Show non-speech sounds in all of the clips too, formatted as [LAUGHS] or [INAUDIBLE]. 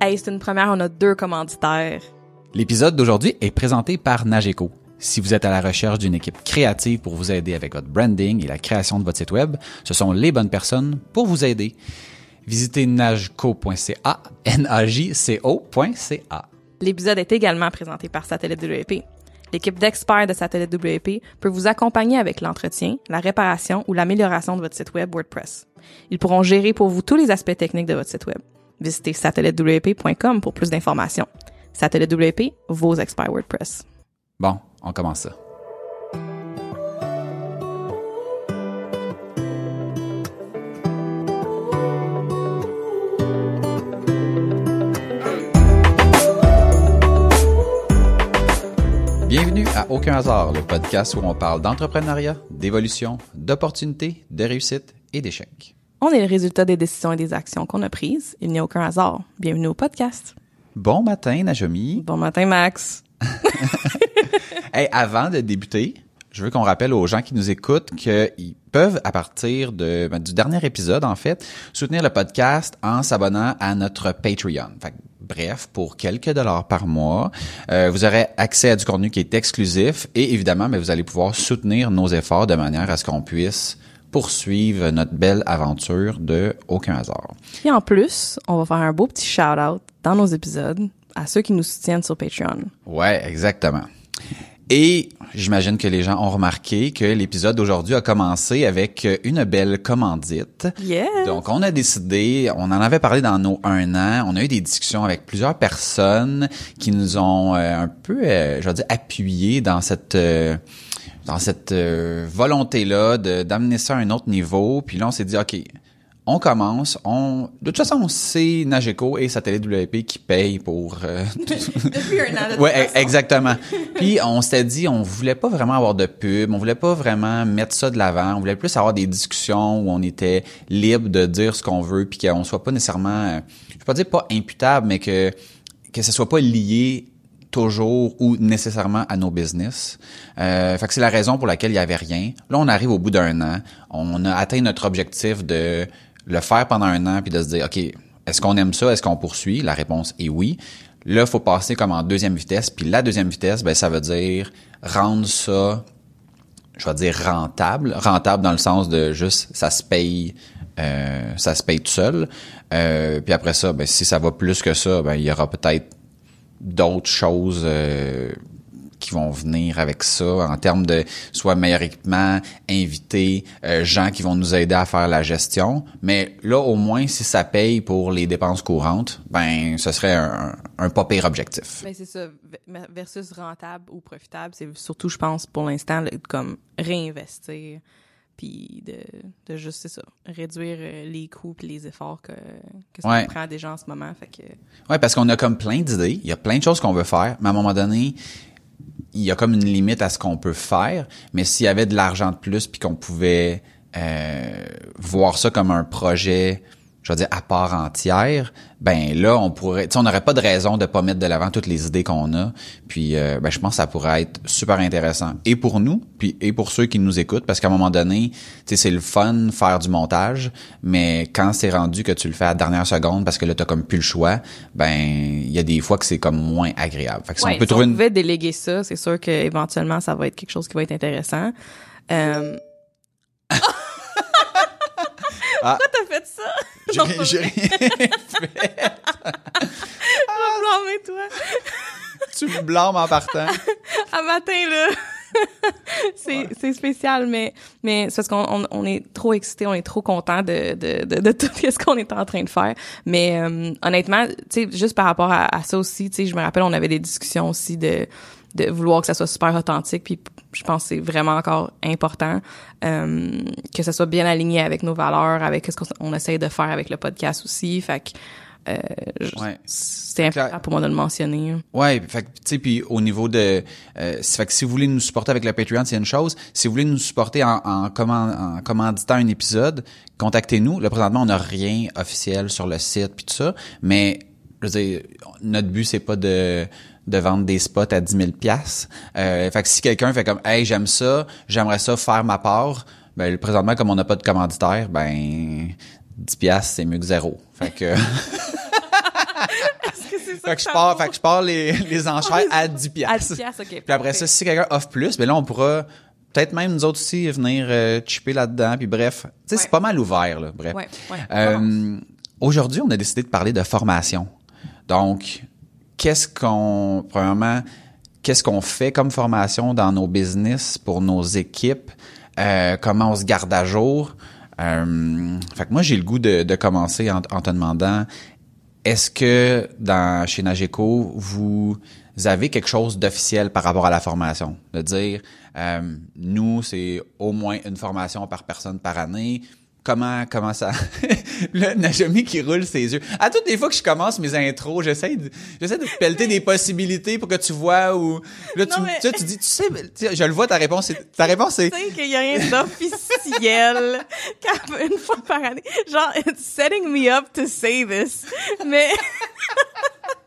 Hey, c'est une première, on a deux commanditaires. L'épisode d'aujourd'hui est présenté par Nageco. Si vous êtes à la recherche d'une équipe créative pour vous aider avec votre branding et la création de votre site web, ce sont les bonnes personnes pour vous aider. Visitez nageco.ca, N-A-J-C-O.ca. L'épisode est également présenté par Satellite WP. L'équipe d'experts de Satellite WP peut vous accompagner avec l'entretien, la réparation ou l'amélioration de votre site web WordPress. Ils pourront gérer pour vous tous les aspects techniques de votre site web. Visitez satellitewp.com pour plus d'informations. Satellite WP, vos experts WordPress. Bon, on commence ça. Bienvenue à Aucun hasard, le podcast où on parle d'entrepreneuriat, d'évolution, d'opportunités, de réussite et d'échecs. On est le résultat des décisions et des actions qu'on a prises. Il n'y a aucun hasard. Bienvenue au podcast. Bon matin, Najomi. Bon matin, Max. [LAUGHS] [LAUGHS] Hey, avant de débuter, je veux qu'on rappelle aux gens qui nous écoutent qu'ils peuvent, à partir de, ben, du dernier épisode, en fait, soutenir le podcast en s'abonnant à notre Patreon. Fait que, bref, pour quelques dollars par mois, euh, vous aurez accès à du contenu qui est exclusif et évidemment, mais vous allez pouvoir soutenir nos efforts de manière à ce qu'on puisse poursuivre notre belle aventure de aucun hasard. Et en plus, on va faire un beau petit shout-out dans nos épisodes à ceux qui nous soutiennent sur Patreon. Ouais, exactement. Et j'imagine que les gens ont remarqué que l'épisode d'aujourd'hui a commencé avec une belle commandite. Yeah! Donc, on a décidé, on en avait parlé dans nos un an, on a eu des discussions avec plusieurs personnes qui nous ont euh, un peu, euh, je vais dire, appuyé dans cette... euh, dans cette euh, volonté-là de d'amener ça à un autre niveau. Puis là, on s'est dit, OK, on commence. On, de toute façon, c'est Nageco et Satellite WP qui payent pour... euh, [LAUGHS] Depuis un an, de Ouais, façon. exactement. [LAUGHS] Puis on s'était dit, on voulait pas vraiment avoir de pub, on voulait pas vraiment mettre ça de l'avant, on voulait plus avoir des discussions où on était libre de dire ce qu'on veut, puis qu'on soit pas nécessairement, euh, je vais pas dire pas imputable, mais que que ce soit pas lié toujours ou nécessairement à nos business. Euh, fait que c'est la raison pour laquelle il y avait rien. Là, on arrive au bout d'un an, on a atteint notre objectif de le faire pendant un an puis de se dire, ok, est-ce qu'on aime ça, est-ce qu'on poursuit? La réponse est oui. Là, faut passer comme en deuxième vitesse, puis la deuxième vitesse, ben ça veut dire rendre ça je vais dire rentable, rentable dans le sens de juste ça se paye euh, ça se paye tout seul. Euh, puis après ça, ben si ça va plus que ça, ben il y aura peut-être d'autres choses euh, qui vont venir avec ça en termes de soit meilleur équipement, invités, euh, gens qui vont nous aider à faire la gestion. Mais là, au moins, si ça paye pour les dépenses courantes, ben ce serait un, un pas pire objectif. Ben, c'est ça. Versus rentable ou profitable, c'est surtout, je pense, pour l'instant, comme réinvestir, puis de, de juste, c'est ça, réduire euh, les coûts puis les efforts que, que ça Ouais. prend déjà en ce moment. Fait que, Ouais, parce qu'on a comme plein d'idées, il y a plein de choses qu'on veut faire, mais à un moment donné, il y a comme une limite à ce qu'on peut faire. Mais s'il y avait de l'argent de plus, puis qu'on pouvait euh, voir ça comme un projet, je veux dire à part entière, ben là on pourrait, tu sais, on n'aurait pas de raison de pas mettre de l'avant toutes les idées qu'on a. Puis euh, ben je pense que ça pourrait être super intéressant et pour nous, puis et pour ceux qui nous écoutent, parce qu'à un moment donné, tu sais, c'est le fun faire du montage, mais quand c'est rendu que tu le fais à la dernière seconde parce que là t'as comme plus le choix, ben il y a des fois que c'est comme moins agréable. Fait que si Ouais, on peut si trouver on une pouvait déléguer ça, c'est sûr qu'éventuellement, ça va être quelque chose qui va être intéressant. Euh... Ah. [LAUGHS] Pourquoi t'as fait ça? J'ai rien- rien Je vais blâmer toi. tu me blâmes en partant. [LAUGHS] À matin, là. [LAUGHS] c'est spécial, mais, mais c'est parce qu'on on, on est trop excité, on est trop content de, de, de, de tout [LAUGHS] ce qu'on est en train de faire. Mais euh, honnêtement, tu sais, juste par rapport à, à ça aussi, tu sais, je me rappelle, on avait des discussions aussi de de vouloir que ça soit super authentique puis je pense que c'est vraiment encore important euh, que ça soit bien aligné avec nos valeurs avec ce qu'on on essaye de faire avec le podcast aussi fait que euh, Ouais. c'est important pour moi de le mentionner Ouais, fait que, tu sais, puis au niveau de, euh, fait que si vous voulez nous supporter avec le Patreon, c'est une chose. Si vous voulez nous supporter en, en, en commanditant un épisode, contactez-nous. Là, présentement, on n'a rien officiel sur le site puis tout ça, mais je veux dire, notre but c'est pas de de vendre des spots à 10 000 pièces. Euh, fait que si quelqu'un fait comme, hey, j'aime ça, j'aimerais ça faire ma part, ben présentement comme on n'a pas de commanditaire, ben 10 pièces c'est mieux que zéro. Fait que ça fait que je pars, fait que je pars les, les [LAUGHS] enchères à 10 À piastres. 10 piastres, OK. Puis après ça, si quelqu'un offre plus, ben là, on pourra peut-être même nous autres aussi venir euh, chipper là-dedans. Puis bref, tu sais, Ouais. c'est pas mal ouvert, là. Bref. Ouais, ouais. Euh, Aujourd'hui, on a décidé de parler de formation. Donc, qu'est-ce qu'on, premièrement, qu'est-ce qu'on fait comme formation dans nos business pour nos équipes? Euh, comment on se garde à jour? Euh, fait que moi, j'ai le goût de, de commencer en, en te demandant, est-ce que dans chez Nageco, vous avez quelque chose d'officiel par rapport à la formation? De dire, euh, nous, c'est au moins une formation par personne par année. Comment, comment ça? [LAUGHS] le Najami qui roule ses yeux. À toutes les fois que je commence mes intros, j'essaie de, j'essaie de te pelleter des possibilités pour que tu vois où, là, tu, Non, mais- tu, dis, tu sais, je le vois, ta réponse, c'est, ta réponse, c'est, Tu sais qu'il y a rien d'officiel [LAUGHS] une fois par année. Genre, it's setting me up to say this. Mais...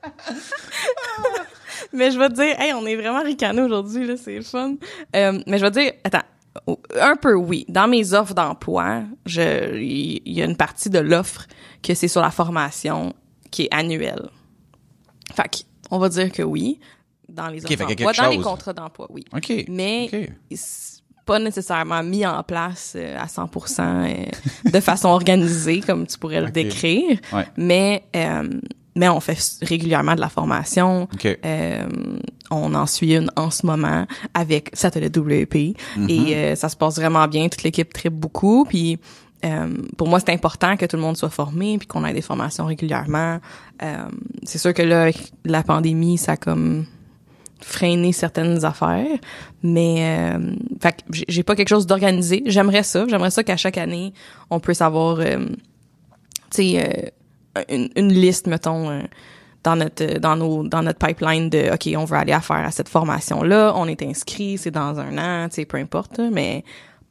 [LAUGHS] mais je vais te dire, hey, on est vraiment ricanés aujourd'hui, là, c'est fun. Euh, mais je vais te dire, attends, un peu oui. Dans mes offres d'emploi, je, il y, a une partie de l'offre que c'est sur la formation qui est annuelle. Fait que, on va dire que oui. Dans les offres d'emploi, dans les contrats d'emploi, oui mais pas nécessairement mis en place euh, à 100% euh, de façon organisée comme tu pourrais le décrire Ouais. mais euh, mais on fait régulièrement de la formation. OK. euh, on en suit une en ce moment avec Satellite WP et euh, ça se passe vraiment bien. Toute l'équipe tripe beaucoup. Puis euh, pour moi, c'est important que tout le monde soit formé puis qu'on ait des formations régulièrement. Euh, c'est sûr que là, avec la pandémie, ça a comme freiner certaines affaires. Mais euh, fait j'ai- pas quelque chose d'organisé. J'aimerais ça. J'aimerais ça qu'à chaque année on puisse avoir euh, tu sais euh, une, une liste mettons euh, dans notre dans nos dans notre pipeline de OK on veut aller à faire à cette formation là on est inscrit c'est dans un an tu sais peu importe mais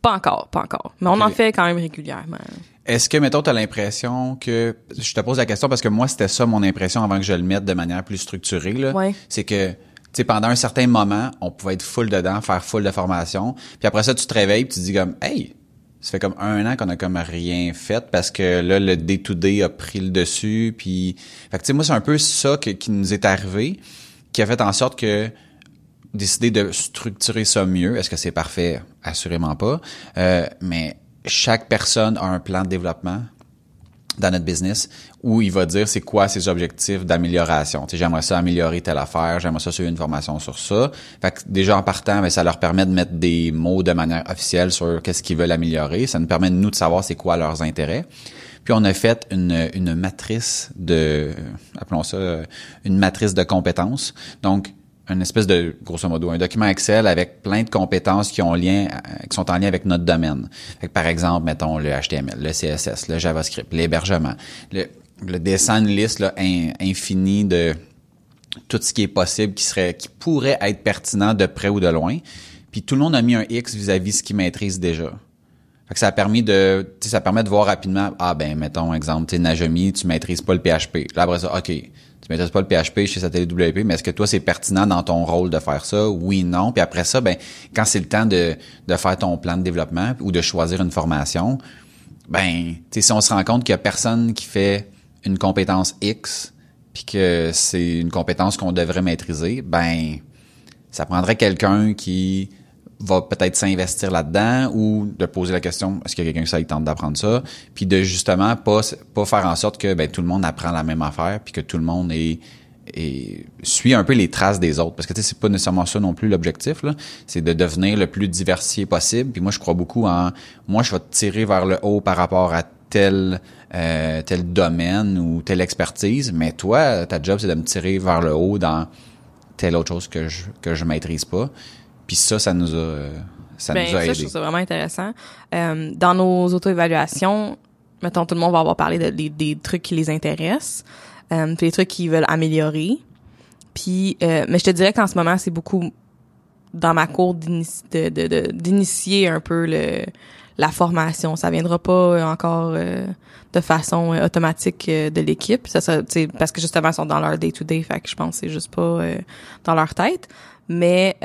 pas encore pas encore mais on en fait quand même régulièrement Est-ce que, mettons, tu as l'impression que... Je te pose la question parce que moi, c'était ça mon impression avant que je le mette de manière plus structurée. là. Ouais. C'est que, tu sais, pendant un certain moment, on pouvait être full dedans, faire full de formation. Puis après ça, tu te réveilles puis tu dis comme, hey, ça fait comme un an qu'on a comme rien fait parce que là, le day-to-day a pris le dessus. Puis, fait que, tu sais, moi, c'est un peu ça qui nous est arrivé, qui a fait en sorte que décider de structurer ça mieux. Est-ce que c'est parfait? Assurément pas. Euh, mais chaque personne a un plan de développement dans notre business où il va dire c'est quoi ses objectifs d'amélioration. J'aimerais ça améliorer telle affaire, j'aimerais ça suivre une formation sur ça. Fait que déjà en partant, ben, ça leur permet de mettre des mots de manière officielle sur qu'est-ce qu'ils veulent améliorer. Ça nous permet de nous de savoir c'est quoi leurs intérêts. Puis on a fait une, une matrice de, appelons ça, une matrice de compétences. Donc, une espèce de, grosso modo, un document Excel avec plein de compétences qui ont lien, euh, qui sont en lien avec notre domaine. Par exemple, mettons le HTML, le CSS, le JavaScript, l'hébergement, le, le dessin de liste là, in- infini de tout ce qui est possible, qui serait, qui pourrait être pertinent de près ou de loin. Puis tout le monde a mis un X vis-à-vis ce qu'il maîtrise déjà. Fait que ça a permis de, ça permet de voir rapidement, ah ben, mettons, exemple, tu sais, Najami, tu maîtrises pas le PHP. Là, après ça, OK, tu maîtrises pas le PHP chez Satellite WP, mais est-ce que toi, c'est pertinent dans ton rôle de faire ça? Oui, non. Puis après ça, ben, quand c'est le temps de, de faire ton plan de développement ou de choisir une formation, ben, tu si on se rend compte qu'il y a personne qui fait une compétence X, puis que c'est une compétence qu'on devrait maîtriser, ben, ça prendrait quelqu'un qui va peut-être s'investir là-dedans ou de poser la question est-ce qu'il y a quelqu'un qui tente d'apprendre ça? Puis de justement pas pas faire en sorte que ben tout le monde apprend la même affaire puis que tout le monde est, est- suit un peu les traces des autres. Parce que tu sais c'est pas nécessairement ça non plus l'objectif là. C'est de devenir le plus diversifié possible. Puis moi je crois beaucoup en moi je vais te tirer vers le haut par rapport à tel euh, tel domaine ou telle expertise mais toi ta job c'est de me tirer vers le haut dans telle autre chose que je que je maîtrise pas. Puis ça, ça nous a ça ben, nous a ça, je aidé. trouve ça vraiment intéressant. Euh, dans nos auto-évaluations, mettons, tout le monde va avoir parlé de, des, des trucs qui les intéressent, euh, puis trucs qu'ils veulent améliorer. Puis, euh, mais je te dirais qu'en ce moment, c'est beaucoup dans ma cour de- de- d'initier un peu le la formation. Ça viendra pas euh, encore euh, de façon euh, automatique de l'équipe. Ça, ça, parce que justement, ils sont dans leur day-to-day, que je pense que c'est juste pas dans leur tête. Mais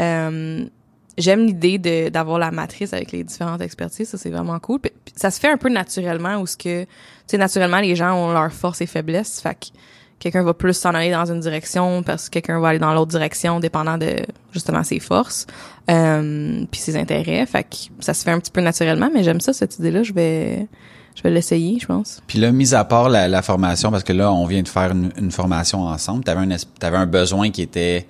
j'aime l'idée d'avoir la matrice avec les différentes expertises. Ça, c'est vraiment cool. Ça se fait un peu naturellement où ce que, tu sais, naturellement, les gens ont leurs forces et faiblesses. Quelqu'un va plus s'en aller dans une direction parce que quelqu'un va aller dans l'autre direction dépendant de justement ses forces euh, puis ses intérêts. Fait que ça se fait un petit peu naturellement mais j'aime ça cette idée là je vais je vais l'essayer je pense. Puis là, mis à part la, formation, parce que là, on vient de faire une, une formation ensemble, t'avais un, t'avais un besoin qui était,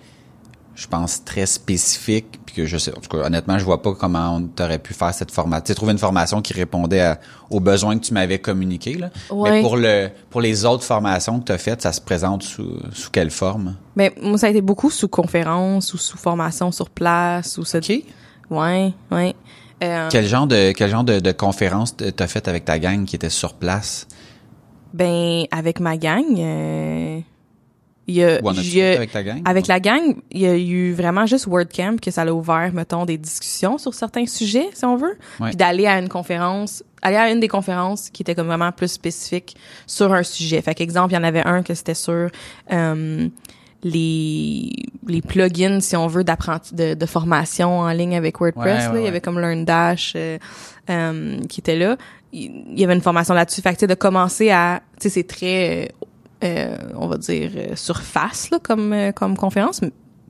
je pense, très spécifique, puis que je sais, en tout cas, honnêtement, je vois pas comment on t'aurait pu faire cette formation. Tu sais, trouver une formation qui répondait à- aux besoins que tu m'avais communiqués, là. Ouais. Mais pour le, pour les autres formations que tu as faites, ça se présente sous, sous quelle forme? mais moi ça a été beaucoup sous conférence ou sous formation sur place ou ce OK. ouais ouais Euh, Quel genre de, quel genre de, de conférence t'as fait avec ta gang qui était sur place? ben avec ma gang euh, il y a, Ou en as-tu il y a- avec ta gang? Avec la gang, il y a eu vraiment juste WordCamp que ça l'a ouvert, mettons, des discussions sur certains sujets, si on veut. Ouais. Puis d'aller à une conférence, aller à une des conférences qui était comme vraiment plus spécifique sur un sujet. Fait qu'exemple, il y en avait un que c'était sur euh, les les plugins, si on veut, d'apprenti de, de formation en ligne avec WordPress. Ouais, là. Il y avait comme LearnDash euh, euh, qui était là. Il il y avait une formation là-dessus. Fait que, tu sais, de commencer à... Tu sais, c'est très... euh, on va dire euh, surface là, comme euh, comme conférence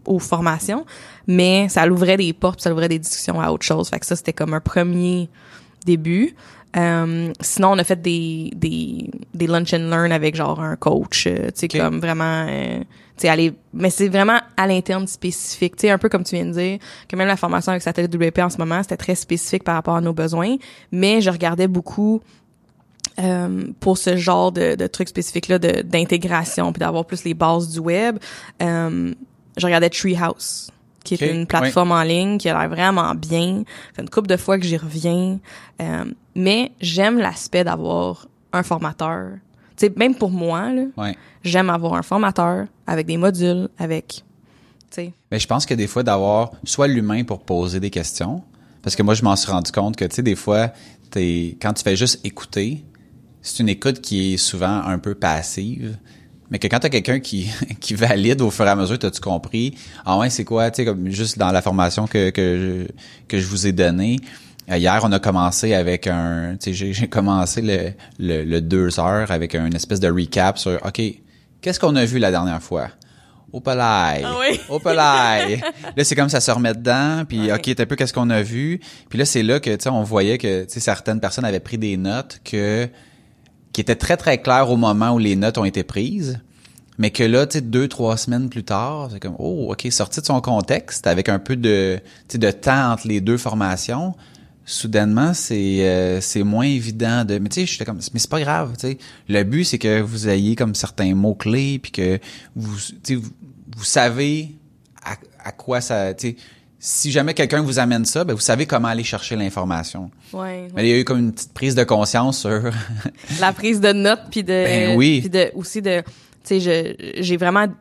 aux formations mais ça l'ouvrait des portes ça l'ouvrait des discussions à autre chose. Fait que ça c'était comme un premier début. Euh, sinon on a fait des des des lunch and learn avec genre un coach euh, tu sais Ok. comme vraiment euh, tu sais aller mais c'est vraiment à l'interne spécifique. Tu sais un peu comme tu viens de dire que même la formation avec Satellite WP en ce moment c'était très spécifique par rapport à nos besoins. Mais je regardais beaucoup euh, pour ce genre de, de trucs spécifiques-là d'intégration, puis d'avoir plus les bases du web, euh, je regardais Treehouse, qui est une plateforme en ligne qui a l'air vraiment bien. Ça fait une couple de fois que j'y reviens. Euh, mais j'aime l'aspect d'avoir un formateur. Tu sais, même pour moi, Ouais. j'aime avoir un formateur avec des modules, avec... Tu sais, Mais je pense que des fois d'avoir soit l'humain pour poser des questions, parce que moi je m'en suis rendu compte que tu sais des fois t'es quand tu fais juste écouter, c'est une écoute qui est souvent un peu passive. Mais que quand t'as quelqu'un qui, [LAUGHS] qui valide au fur et à mesure, t'as-tu compris? Ah ouais, c'est quoi, tu sais, comme juste dans la formation que, que, je, que je vous ai donnée. euh, Hier, on a commencé avec un, tu sais, j'ai- commencé le, le, le deux heures avec une espèce de recap sur, OK, qu'est-ce qu'on a vu la dernière fois? Au palais. Ah oui. Au palais. [LAUGHS] là, c'est comme ça se remet dedans, puis Ouais. OK, t'as un peu qu'est-ce qu'on a vu. Puis là, c'est là que, tu sais, on voyait que, tu sais, certaines personnes avaient pris des notes que, qui étaient très, très claires au moment où les notes ont été prises. Mais que là, tu sais, deux, trois semaines plus tard, c'est comme, oh, OK, sorti de son contexte, avec un peu de, de temps entre les deux formations, soudainement, c'est euh, c'est moins évident de... Mais tu sais, j'étais comme, mais c'est pas grave, tu sais. Le but, c'est que vous ayez comme certains mots-clés, puis que vous, tu sais, vous, vous savez à, à quoi ça... Tu sais, si jamais quelqu'un vous amène ça, ben vous savez comment aller chercher l'information. ouais, Mais il y a eu comme une petite prise de conscience sur... [LAUGHS] la prise de notes puis de Ben oui. puis de aussi de tu sais j'ai vraiment tu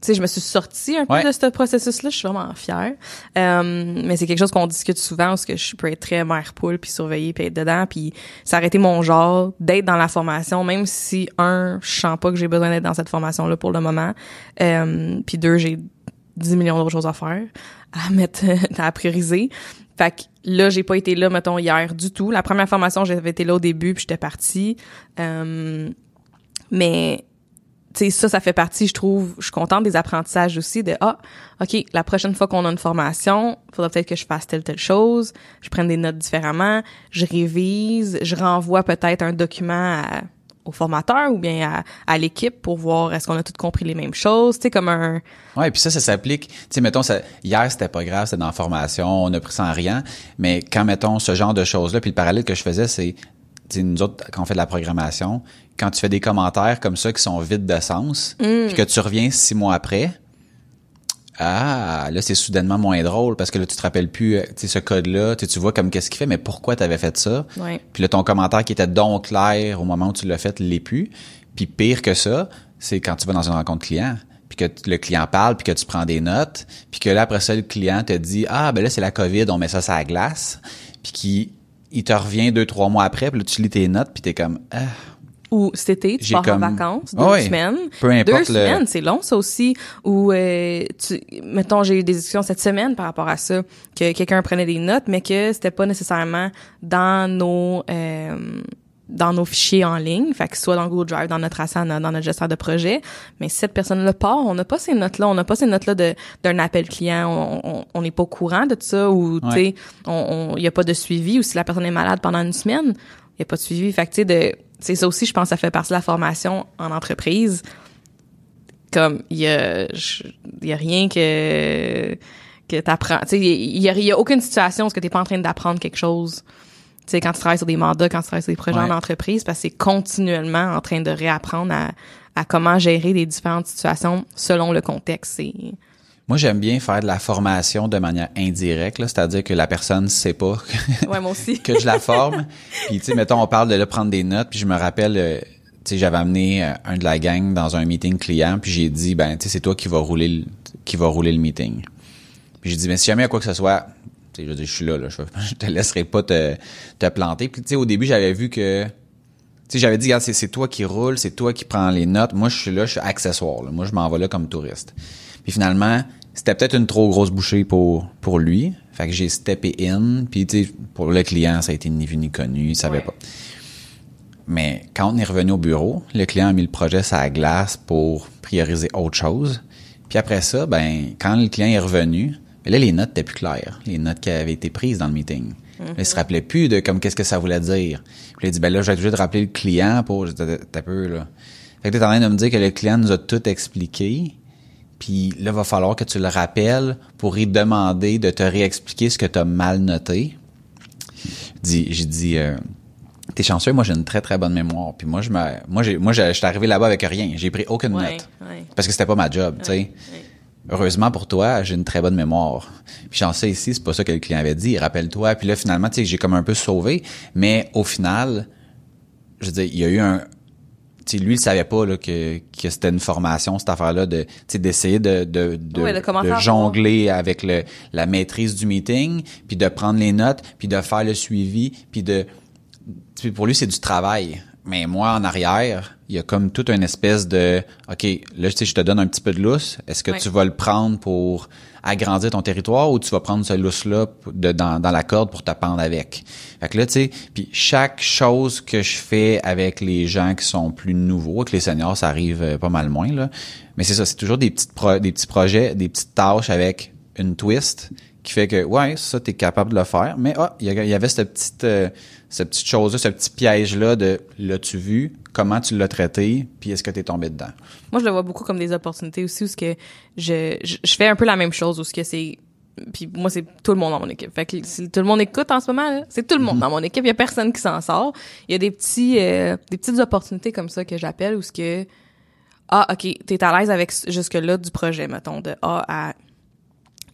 sais je me suis sortie un peu Ouais. de ce processus là je suis vraiment fière Euh, mais c'est quelque chose qu'on discute souvent parce que je peux être très mère poule puis surveiller puis être dedans puis été mon genre d'être dans la formation même si un je sens pas que j'ai besoin d'être dans cette formation là pour le moment euh, puis deux j'ai 10 millions d'autres choses à faire, à [LAUGHS] mettre, à prioriser. Fait que là, j'ai pas été là, mettons, hier du tout. La première formation, j'avais été là au début, puis j'étais partie. Euh, mais, tu sais, ça, ça fait partie, je trouve, je suis contente des apprentissages aussi de, ah, OK, la prochaine fois qu'on a une formation, faudra peut-être que je fasse telle, telle chose, je prenne des notes différemment, je révise, je renvoie peut-être un document à- au formateur ou bien à, à l'équipe pour voir est-ce qu'on a tous compris les mêmes choses, tu sais, comme un, Ouais, puis ça, ça s'applique. Tu sais, mettons, ça, hier, c'était pas grave, c'était dans la formation, on a pris ça en rien. Mais quand, mettons, ce genre de choses-là, puis le parallèle que je faisais, c'est, nous autres, quand on fait de la programmation, quand tu fais des commentaires comme ça qui sont vides de sens, puis que tu reviens six mois après, ah, là, c'est soudainement moins drôle parce que là, tu te rappelles plus, euh, tu sais, ce code-là, tu vois comme qu'est-ce qu'il fait, mais pourquoi tu avais fait ça? Ouais. Puis là, ton commentaire qui était donc clair au moment où tu l'as fait l'est plus. Puis pire que ça, c'est quand tu vas dans une rencontre client, puis que le client parle, puis que tu prends des notes, puis que là, après ça, le client te dit « Ah, ben là, c'est la COVID, on met ça sur la glace. » Puis qui il te revient deux, trois mois après, puis là, tu lis tes notes, puis t'es comme « Ah, ou cet été, tu pars comme- en vacances, deux Ah ouais. semaines. Peu importe deux le- semaines, c'est long ça aussi. Ou euh, tu, mettons, j'ai eu des discussions cette semaine par rapport à ça, que quelqu'un prenait des notes, mais que c'était pas nécessairement dans nos euh, dans nos fichiers en ligne, fait que soit dans Google Drive, dans notre Asana, dans notre gestionnaire de projet. Mais si cette personne-là part, on n'a pas ces notes-là, on n'a pas ces notes-là d'un appel client, on n'est pas au courant de ça ou tu sais, on il y a pas de suivi ou si la personne est malade pendant une semaine, il y a pas de suivi. Fait que tu sais de c'est ça aussi, je pense, ça fait partie de la formation en entreprise. Comme il y a il y a rien que que t'apprends. Tu sais, il y, y, a aucune situation où tu t'es pas en train d'apprendre quelque chose tu sais, quand tu travailles sur des mandats, quand tu travailles sur des projets en entreprise, parce que c'est continuellement en train de réapprendre à, à comment gérer des différentes situations selon le contexte. C'est... Moi, j'aime bien faire de la formation de manière indirecte, c'est-à-dire que la personne sait pas que, ouais, moi aussi. [LAUGHS] que je la forme. puis, tu sais, mettons, on parle de le prendre des notes, puis je me rappelle, euh, tu sais, j'avais amené euh, un de la gang dans un meeting client, puis j'ai dit, ben, tu sais, c'est toi qui va rouler le, qui va rouler le meeting. Puis j'ai dit, mais si jamais il y a quoi que ce soit, je veux dire, je suis là, là [LAUGHS] je, te laisserai pas te, te planter. Puis tu sais, au début, j'avais vu que, tu sais, j'avais dit, regarde, c'est toi qui roule, c'est toi qui prends les notes. Moi, je suis là, je suis accessoire. Moi, je m'en vais là comme touriste. Puis finalement, c'était peut-être une trop grosse bouchée pour pour lui. Fait que j'ai steppé in. Puis tu sais, pour le client, ça a été ni vu ni connu, il savait pas. Mais quand on est revenu au bureau, le client a mis le projet sur la glace pour prioriser autre chose. Puis après ça, ben quand le client est revenu, mais là, les notes étaient plus claires, les notes qui avaient été prises dans le meeting. Mm il se rappelait plus de comme qu'est-ce que ça voulait dire. Puis il a dit, ben là, je vais être obligé de rappeler le client pour... T'as peu, là. Fait que t'es en train de me dire que le client nous a tout expliqué, puis là, va falloir que tu le rappelles pour lui demander de te réexpliquer ce que tu as mal noté. J'ai dit, euh, t'es chanceux, moi j'ai une très très bonne mémoire. Puis moi, je me, moi, j'ai, moi, j'étais arrivé là-bas avec rien. J'ai pris aucune note. Parce que c'était pas ma job, tu sais heureusement pour toi, j'ai une très bonne mémoire. Puis j'en sais ici, c'est pas ça que le client avait dit. Rappelle-toi. Puis là, finalement, tu sais, j'ai comme un peu sauvé. Mais au final, je veux dire, il y a eu un... Lui, il savait pas là, que, que c'était une formation, cette affaire-là, de, d'essayer de, de, de, jongler avec le, la maîtrise du meeting, puis de prendre les notes, puis de faire le suivi, puis de... Pour lui, c'est du travail. Mais moi, en arrière, il y a comme toute une espèce de OK, là, tu sais, je te donne un petit peu de lousse. Est-ce que tu vas le prendre pour agrandir ton territoire ou tu vas prendre ce lousse-là dans, la corde pour te pendre avec? Fait que là, tu sais, puis chaque chose que je fais avec les gens qui sont plus nouveaux, avec les seniors, ça arrive euh, pas mal moins, là. Mais c'est ça, c'est toujours des petits projets, des petites tâches avec une twist qui fait que ouais ça t'es capable de le faire. Mais ah il y avait cette petite euh, cette petite chose là ce petit piège là de l'as-tu vu? Comment tu l'as traité? Puis est-ce que t'es tombé dedans? Moi je le vois beaucoup comme des opportunités aussi où ce que je, je, fais un peu la même chose où ce que c'est puis moi c'est tout le monde dans mon équipe. Fait que si tout le monde écoute en ce moment c'est tout le monde mhm. dans mon équipe. Il y a personne qui s'en sort. Il y a des petits euh, des petites opportunités comme ça que j'appelle où ce que ah ok t'es à l'aise avec jusque là du projet mettons de A à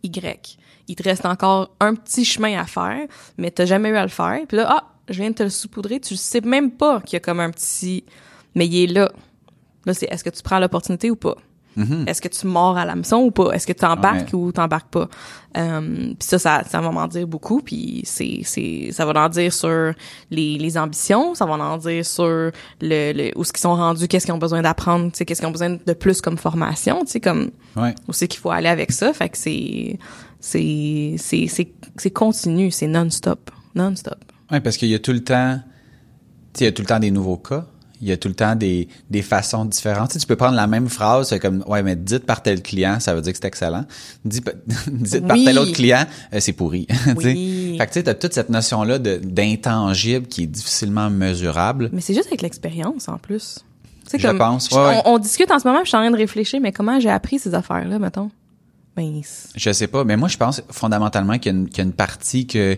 Y il te reste encore un petit chemin à faire, mais t'as jamais eu à le faire. Puis là, ah, je viens de te le saupoudrer, tu sais même pas qu'il y a comme un petit... Mais il est là. Là, c'est est-ce que tu prends l'opportunité ou pas? Mm-hmm. Est-ce que tu mords à l'hameçon ou pas? Est-ce que tu embarques ou t'embarques pas? Euh, puis ça, ça, ça va m'en dire beaucoup. Puis c'est, c'est, ça va en dire sur les, les ambitions, ça va en dire sur le, le où ce qu'ils sont rendus, qu'est-ce qu'ils ont besoin d'apprendre, tu sais, qu'est-ce qu'ils ont besoin de plus comme formation, tu sais, comme ouais. où c'est qu'il faut aller avec ça. Fait que c'est, c'est, c'est, c'est, c'est continu, c'est non-stop, non-stop. Oui, parce qu'il y a tout le temps, il y a tout le temps des nouveaux cas il y a tout le temps des, des façons différentes. Tu, sais, tu peux prendre la même phrase comme ouais mais dites par tel client, ça veut dire que c'est excellent. Dites, [LAUGHS] dites par tel autre client, euh, c'est pourri. [LAUGHS] Oui. fait que tu sais, as toute cette notion là d'intangible qui est difficilement mesurable. Mais c'est juste avec l'expérience en plus. Je comme, pense. on, discute en ce moment, je suis en train de réfléchir, mais comment j'ai appris ces affaires-là, mettons? Je sais pas, mais moi, je pense fondamentalement qu'il y, a une partie que,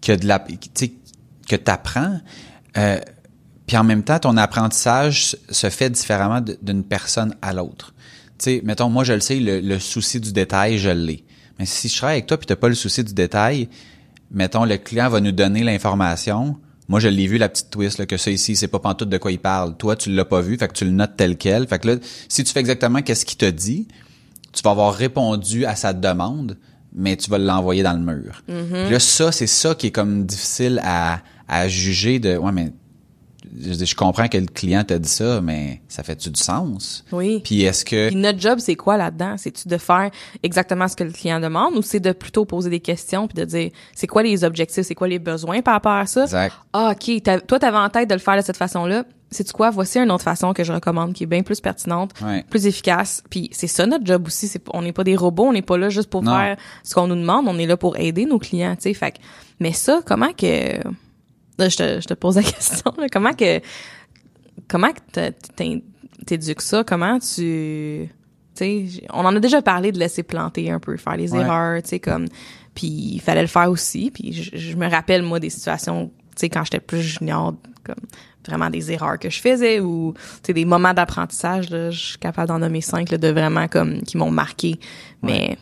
que de la, que t'apprends. Euh, puis en même temps, ton apprentissage se fait différemment d'une personne à l'autre. Tu sais, mettons, moi, je le sais, le, souci du détail, je l'ai. Mais si je travaille avec toi puis t'as pas le souci du détail, mettons, le client va nous donner l'information. Moi, je l'ai vu, la petite twist, que ça ici, c'est pas pantoute de quoi il parle. Toi, tu l'as pas vu, fait que tu le notes tel quel. Fait que là, si tu fais exactement qu'est-ce qu'il te dit, tu vas avoir répondu à sa demande, mais tu vas l'envoyer dans le mur. Mm-hmm. Là, ça, c'est ça qui est comme difficile à, à juger de, ouais, mais je, je comprends que le client t'a dit ça, mais ça fait-tu du sens? Oui. Puis est-ce que... Puis notre job, c'est quoi là-dedans? C'est-tu de faire exactement ce que le client demande ou c'est de plutôt poser des questions puis de dire c'est quoi les objectifs, c'est quoi les besoins par rapport à ça? Exact. Ah, OK, toi, t'avais en tête de le faire de cette façon-là. C'est quoi? Voici une autre façon que je recommande qui est bien plus pertinente, Ouais. plus efficace. Puis c'est ça notre job aussi. C'est, on n'est pas des robots, on n'est pas là juste pour Non. faire ce qu'on nous demande, on est là pour aider nos clients, tu sais. Fait que- mais ça, comment que... Là, je te, je te pose la [LAUGHS] question, là. comment que... Comment que t'éduques ça? Comment tu... Tu sais, on en a déjà parlé de laisser planter un peu, faire les Ouais. erreurs, tu sais, comme... Puis il fallait le faire aussi. Puis je, je me rappelle, moi, des situations, tu sais, quand j'étais plus junior, comme vraiment des erreurs que je faisais ou, tu des moments d'apprentissage, là, je suis capable d'en nommer cinq, là, de vraiment, comme, qui m'ont marqué. Mais,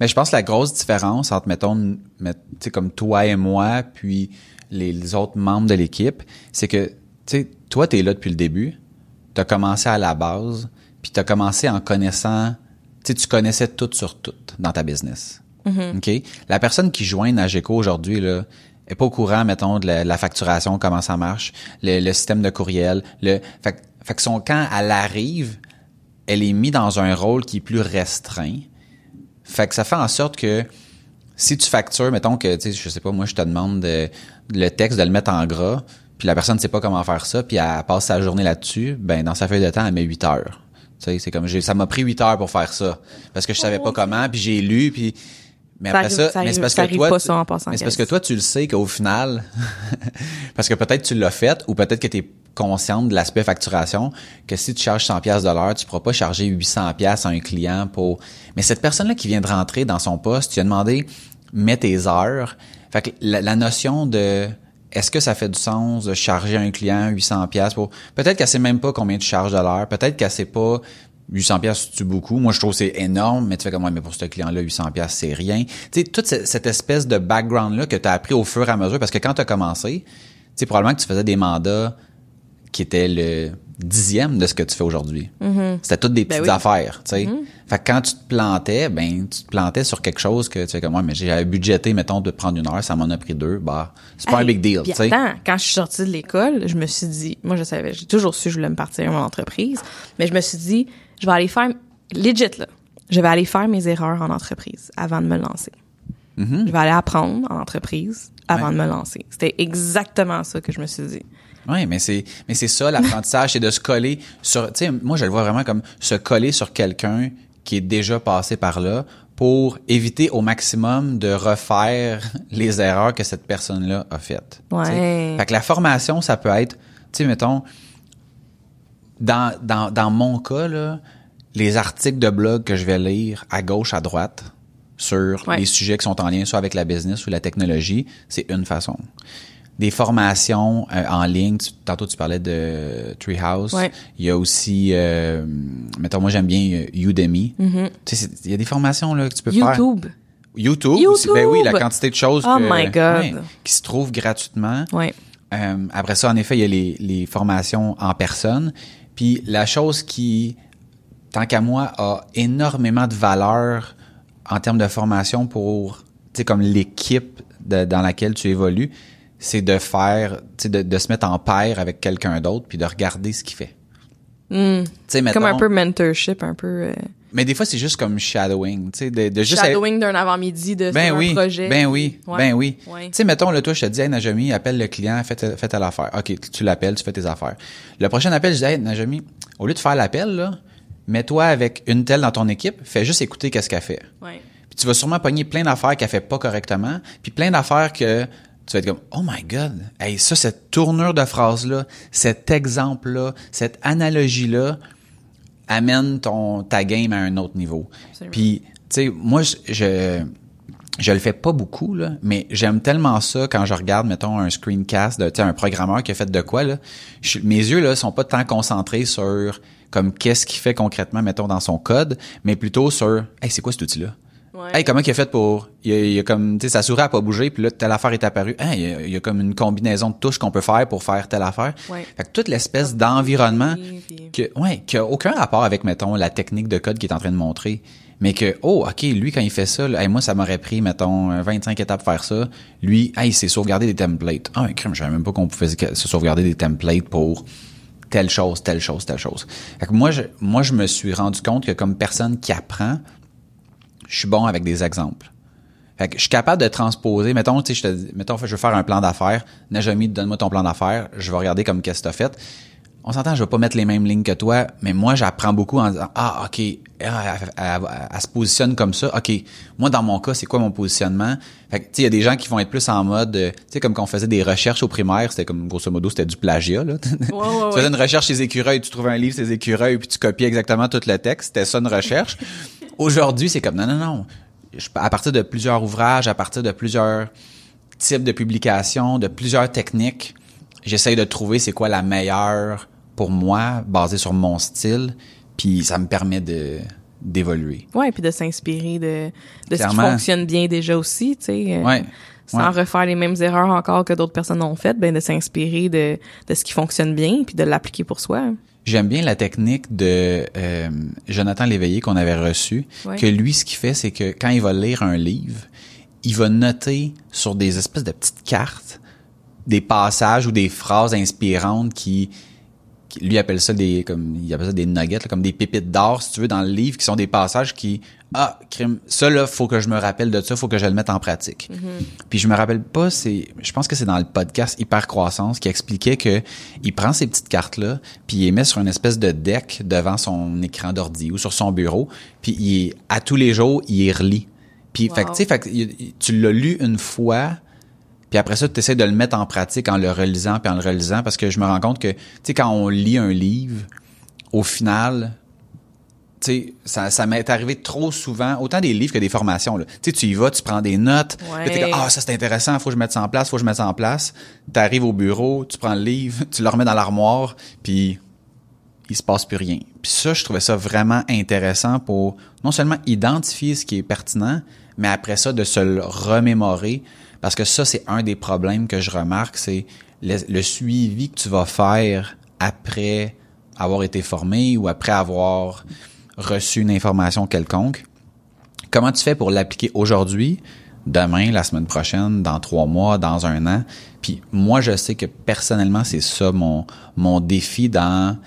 Mais je pense que la grosse différence entre, mettons, tu comme toi et moi, puis les, les autres membres de l'équipe, c'est que, tu sais, toi, t'es là depuis le début, t'as commencé à la base, puis t'as commencé en connaissant, tu sais, tu connaissais tout sur tout dans ta business. OK? La personne qui joint Nageco aujourd'hui, là, est pas au courant, mettons, de la, la facturation, comment ça marche, le, le système de courriel, le, fait, que- fait que son, quand elle arrive, elle est mise dans un rôle qui est plus restreint. Fait que ça fait en sorte que si tu factures, mettons que, tu sais, je sais pas, moi, je te demande de- le texte de le mettre en gras, puis la personne ne sait pas comment faire ça, puis elle passe sa journée là-dessus, ben dans sa feuille de temps, elle met 8 heures. Tu sais, c'est comme, ça m'a pris 8 heures pour faire ça, parce que je savais pas comment, puis j'ai lu, puis... Mais Ça après arrive- ça, ça mais c'est parce ça que toi, pas ça en passant, mais c'est parce que toi, tu le sais qu'au final, [LAUGHS] parce que peut-être tu l'as fait, ou peut-être que tu es consciente de l'aspect facturation, que si tu charges 100 pièces de l'heure, tu pourras pas charger 800 pièces à un client pour... Mais cette personne-là qui vient de rentrer dans son poste, tu lui as demandé, mets tes heures. Fait que la, la notion de est-ce que ça fait du sens de charger un client 800 pièces pour peut-être qu'elle sait même pas combien tu charges de l'heure, peut-être qu'elle sait pas 800 pièces c'est beaucoup. Moi je trouve que c'est énorme, mais tu fais comme ouais, mais pour ce client-là 800 pièces c'est rien. Tu sais toute cette, espèce de background là que tu as appris au fur et à mesure parce que quand tu as commencé, tu sais probablement que tu faisais des mandats qui étaient le dixième de ce que tu fais aujourd'hui. C'était toutes des Ben petites oui. affaires, tu sais. Fait que quand tu te plantais, ben tu te plantais sur quelque chose que tu fais comme moi, mais j'avais budgété mettons de prendre une heure, ça m'en a pris deux, bah c'est pas un big deal, tu sais. quand je suis sortie de l'école, je me suis dit, moi je savais, j'ai toujours su que je voulais me partir mon entreprise, mais je me suis dit, je vais aller faire, legit là, je vais aller faire mes erreurs en entreprise avant de me lancer. Je vais aller apprendre en entreprise avant Mm-hmm. Ouais. de me lancer. C'était exactement ça que je me suis dit. Oui, mais c'est mais c'est ça l'apprentissage, c'est de se coller sur tu sais moi je le vois vraiment comme se coller sur quelqu'un qui est déjà passé par là pour éviter au maximum de refaire les erreurs que cette personne-là a faites. Ouais. Fait que la formation ça peut être tu sais mettons dans dans dans mon cas là, les articles de blog que je vais lire à gauche à droite sur Ouais. les sujets qui sont en lien soit avec la business ou la technologie, c'est une façon. Des formations euh, en ligne, tu- tantôt tu parlais de Treehouse. Ouais. Il y a aussi, euh, mettons, moi j'aime bien euh, Udemy. Tu sais, il y a des formations là que tu peux faire. Mm-hmm. YouTube. YouTube. aussi. Ben oui, la YouTube! quantité de choses Oh que- my God. ouais, qui se trouvent gratuitement. Ouais. Euh, après ça, en effet, il y a les, les formations en personne. Puis la chose qui, tant qu'à moi, a énormément de valeur en termes de formation pour, tu sais, comme l'équipe dans laquelle tu évolues, c'est de faire, tu sais, de, de se mettre en paire avec quelqu'un d'autre puis de regarder ce qu'il fait. Tu sais, Mm. Comme un peu mentorship, un peu euh, Mais des fois, c'est juste comme shadowing, tu sais, de, de juste shadowing d'un avant-midi de ben oui, un projet. Ben oui, Ouais. ben oui. Ouais. Tu sais, mettons, là, toi, je te dis, hey, Najami, appelle le client, fais, telle- fais telle affaire. OK, tu- tu l'appelles, tu fais tes affaires. Le prochain appel, je dis, hey, Najami, au lieu de faire l'appel, là, mets-toi avec une telle dans ton équipe, fais juste écouter qu'est-ce qu'elle fait. Ouais. Puis tu vas sûrement pogner plein d'affaires qu'elle fait pas correctement, puis plein d'affaires que tu vas être comme oh my god, hey ça cette tournure de phrase là, cet exemple là, cette analogie là amène ton ta game à un autre niveau. Absolument. Puis tu sais moi je, je je le fais pas beaucoup là, mais j'aime tellement ça quand je regarde mettons un screencast de tu sais un programmeur qui a fait de quoi là, je- mes yeux là sont pas tant concentrés sur comme qu'est-ce qu'il fait concrètement mettons dans son code, mais plutôt sur hey c'est quoi cet outil là Ouais. Hey, comment il a fait pour. Il y a, il a comme. Tu sais, sa souris a pas bougé, puis là, telle affaire est apparue. Hey, il y a, il y a comme une combinaison de touches qu'on peut faire pour faire telle affaire. Ouais. Fait que toute l'espèce d'environnement Oui, puis- que, ouais, qui a aucun rapport avec, mettons, la technique de code qu'il est en train de montrer. mais que, oh, OK, lui, quand il fait ça, là, hey, moi, ça m'aurait pris, mettons, euh, 25 étapes pour faire ça. Lui, hey, il s'est sauvegardé des templates. Ah, crime, je savais même pas qu'on pouvait se sauvegarder des templates pour telle chose, telle chose, telle chose. Fait que moi, je, moi, je me suis rendu compte que comme personne qui apprend, je suis bon avec des exemples. Fait que je suis capable de transposer, mettons, tu sais, je te dis, mettons, je veux faire un plan d'affaires. Najami, donne-moi ton plan d'affaires. Je vais regarder comme qu'est-ce que t'as fait. On s'entend, je vais pas mettre les mêmes lignes que toi, mais moi, j'apprends beaucoup en disant, ah, ok, elle, elle- elle se positionne comme ça. Ok, moi, dans mon cas, c'est quoi mon positionnement? Fait que, tu sais, il y a des gens qui vont être plus en mode, euh, tu sais, comme quand on faisait des recherches au primaire, c'était comme, grosso modo, c'était du plagiat, là. [LAUGHS] ouais, tu faisais une recherche chez Écureuil, tu trouvais un livre chez Écureuil, puis tu copiais exactement tout le texte. C'était ça une recherche. [LAUGHS] Aujourd'hui, c'est comme, non, non, non. Je- à partir de plusieurs ouvrages, à partir de plusieurs types de publications, de plusieurs techniques, j'essaye de trouver c'est quoi la meilleure pour moi, basée sur mon style, puis ça me permet de d'évoluer. Ouais, puis de s'inspirer de, de ce qui fonctionne bien déjà aussi, tu sais. euh, Ouais. Sans Ouais. refaire les mêmes erreurs encore que d'autres personnes ont faites, ben de s'inspirer de, de ce qui fonctionne bien puis de l'appliquer pour soi. J'aime bien la technique de euh, Jonathan Léveillé qu'on avait reçu, que lui, ce qu'il fait, c'est que quand il va lire un livre, il va noter sur des espèces de petites cartes des passages ou des phrases inspirantes qui- lui appelle ça des comme il appelle ça des nuggets là, comme des pépites d'or si tu veux dans le livre qui sont des passages qui ah crime ça là faut que je me rappelle de ça faut que je le mette en pratique. Puis je me rappelle pas c'est je pense que c'est dans le podcast hyper croissance qui expliquait que il prend ces petites cartes là puis il les met sur une espèce de deck devant son écran d'ordi ou sur son bureau puis il à tous les jours il les relit. Puis Wow. tu sais fait tu l'as lu une fois puis après ça, tu essaies de le mettre en pratique en le relisant puis en le relisant parce que je me rends compte que, tu sais, quand on lit un livre, au final, tu sais, ça, ça m'est arrivé trop souvent, autant des livres que des formations. là. Tu sais, tu y vas, tu prends des notes, Ouais. t'es comme, ah, ça c'est intéressant, faut que je mette ça en place, faut que je mette ça en place. T'arrives au bureau, tu prends le livre, tu le remets dans l'armoire, puis il se passe plus rien. Puis ça, je trouvais ça vraiment intéressant pour non seulement identifier ce qui est pertinent, mais après ça, de se le remémorer. Parce que ça, c'est un des problèmes que je remarque, c'est le, suivi que tu vas faire après avoir été formé ou après avoir reçu une information quelconque. Comment tu fais pour l'appliquer aujourd'hui, demain, la semaine prochaine, dans trois mois, dans un an? Puis moi, je sais que personnellement, c'est ça mon, mon défi dans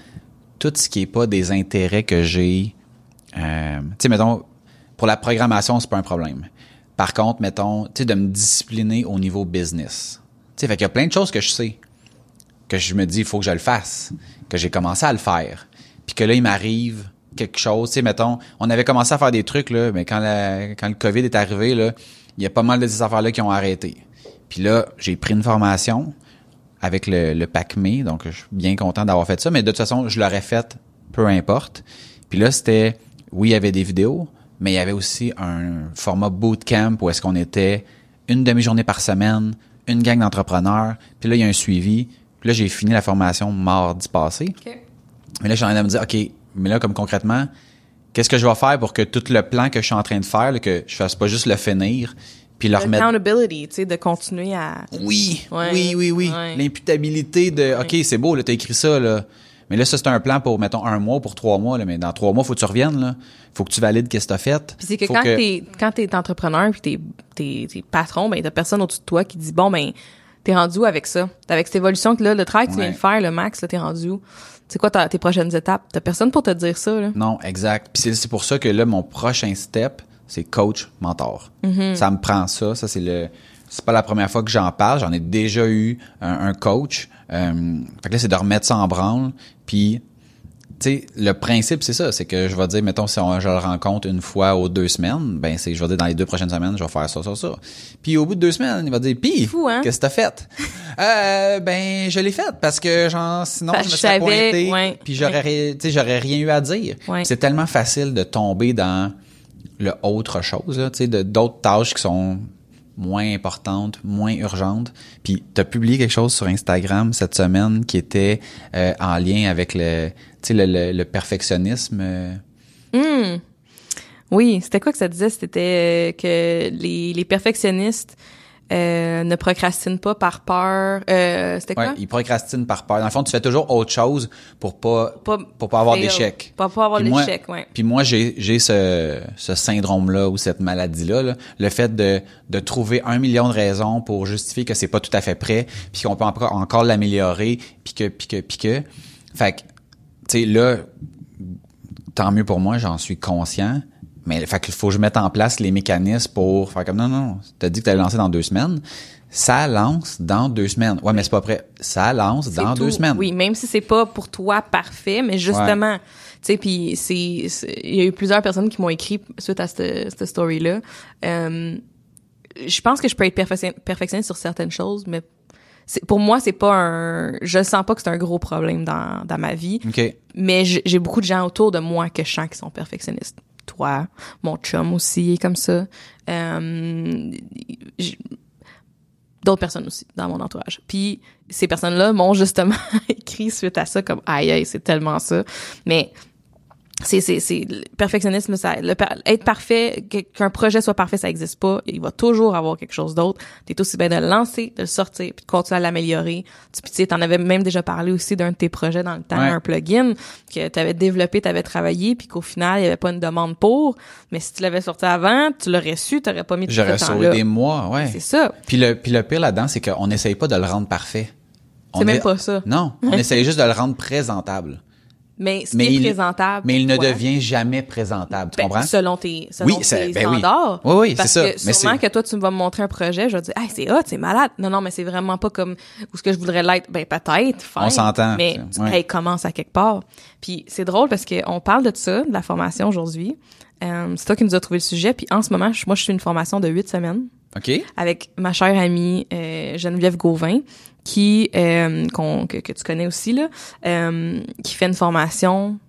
tout ce qui est pas des intérêts que j'ai. Euh, tu sais, mettons, pour la programmation, c'est pas un problème. Par contre, mettons, tu sais, de me discipliner au niveau business. Tu sais, fait qu'il y a plein de choses que je sais, que je me dis, il faut que je le fasse, que j'ai commencé à le faire, puis que là, il m'arrive quelque chose. Tu sais, mettons, on avait commencé à faire des trucs, là, mais quand, la- quand le COVID est arrivé, là, il y a pas mal de ces affaires-là qui ont arrêté. Puis là, j'ai pris une formation avec le, le PACME, donc je suis bien content d'avoir fait ça, mais de toute façon, je l'aurais fait peu importe. Puis là, c'était, oui, il y avait des vidéos, mais il y avait aussi un format bootcamp où est-ce qu'on était une demi-journée par semaine, une gang d'entrepreneurs, puis là, il y a un suivi. Puis là, j'ai fini la formation mardi passé. Mais là, je suis en train de me dire, OK, mais là, comme concrètement, qu'est-ce que je vais faire pour que tout le plan que je suis en train de faire, là, que je fasse pas juste le finir, puis le remettre Accountability, tu sais, de continuer à... oui, Ouais, oui, oui, oui. ouais. L'imputabilité de, OK, c'est beau, là, t'as écrit ça, là. Mais là, ça, c'est un plan pour, mettons, un mois, pour trois mois, là. Mais dans trois mois, faut que tu reviennes, là. Faut que tu valides qu'est-ce que t'as fait. Puis c'est que Faut quand t'es quand t'es entrepreneur puis t'es t'es t'es patron, ben t'as personne au-dessus de toi qui dit bon ben t'es rendu où avec ça, avec cette évolution que là le travail que tu viens de faire le max là t'es rendu où, c'est quoi ta- tes prochaines étapes, t'as personne pour te dire ça là. Non, exact. Puis c'est, c'est pour ça que là, mon prochain step, c'est coach, mentor. Ça me prend ça. Ça, c'est le... C'est pas la première fois que j'en parle. J'en ai déjà eu un, un coach. Euh, fait que là, c'est de remettre ça en branle. Puis, tu sais, le principe, c'est ça. C'est que je vais dire, mettons, si on, je le rencontre une fois aux deux semaines, ben, c'est, je vais dire, dans les deux prochaines semaines, je vais faire ça, ça, ça. Puis, au bout de deux semaines, il va dire, pis, hein? qu'est-ce que t'as fait? [LAUGHS] euh, ben, je l'ai fait parce que, genre, sinon, Parce je me serais savais, pointé. ouais. Puis, j'aurais, tu sais, j'aurais rien eu à dire. Ouais. C'est tellement facile de tomber dans le autre chose, là, tu sais, d'autres tâches qui sont moins importantes, moins urgentes. Puis tu as publié quelque chose sur Instagram cette semaine qui était euh, en lien avec le, le, le, le perfectionnisme. euh. Oui, c'était quoi que ça disait, c'était euh, que les les perfectionnistes Euh, ne procrastine pas par peur. Euh, C'était quoi? Ouais, il procrastine par peur. Dans le fond, tu fais toujours autre chose pour pas, Pas pour pas avoir d'échec. Pas- pas avoir l'échec, ouais. Puis moi, j'ai, j'ai ce, ce syndrome-là ou cette maladie-là, là. le fait de, de trouver un million de raisons pour justifier que c'est pas tout à fait prêt, puis qu'on peut encore, encore l'améliorer, puis que, puis que, puis que. Fait que, tu sais, là, tant mieux pour moi, j'en suis conscient. Mais fait qu'il faut que je mette en place les mécanismes pour faire comme non, non, t'as dit que t'allais lancer dans deux semaines. Ça lance dans deux semaines. Ouais, mais c'est pas prêt. Ça lance dans tout. deux semaines. Oui, même si c'est pas pour toi parfait, mais justement, tu sais, puis c'est, il y a eu plusieurs personnes qui m'ont écrit suite à cette, cette story-là. Euh, je pense que je peux être perfection- perfectionniste sur certaines choses, mais pour moi, c'est pas un, je sens pas que c'est un gros problème dans, dans ma vie, OK. mais j'ai beaucoup de gens autour de moi que je sens qui sont perfectionnistes. Toi, mon chum aussi comme ça. Euh, d'autres personnes aussi dans mon entourage. Puis ces personnes-là m'ont justement [LAUGHS] écrit suite à ça comme aïe aïe, c'est tellement ça. Mais c'est c'est c'est perfectionnisme ça le être parfait qu'un projet soit parfait ça existe pas il va toujours avoir quelque chose d'autre t'es aussi bien de le lancer de le sortir puis de continuer à l'améliorer tu puis tu sais t'en avais même déjà parlé aussi d'un de tes projets dans le temps Ouais. un plugin que t'avais développé t'avais travaillé puis qu'au final il y avait pas une demande pour mais si tu l'avais sorti avant tu l'aurais su t'aurais pas mis tout J'aurais sauvé des mois, ouais. c'est ça Puis le, puis le pire là-dedans, c'est qu'on n'essaye pas de le rendre parfait. C'est même pas ça Non, on essaye juste de le rendre présentable. Mais ce Mais qui est il, présentable mais il ne toi, devient jamais présentable. Tu Ben, comprends? Selon tes, selon Oui, tes c'est- ben oui. standards. Oui, oui, Parce c'est ça. que Mais sûrement que toi, tu me vas me montrer un projet, je vais te dire, hey, c'est hot, c'est malade. Non, non, mais c'est vraiment pas comme où ce que je voudrais l'être. Ben, peut-être. On s'entend, Mais, ouais. hey, commence à quelque part. Puis, c'est drôle parce qu'on parle de ça, de la formation aujourd'hui. Euh, c'est toi qui nous as trouvé le sujet. Puis, en ce moment, je- moi, je suis une formation de huit semaines OK? avec ma chère amie euh, Geneviève Gauvin qui euh, que, que tu connais aussi là euh, qui fait une formation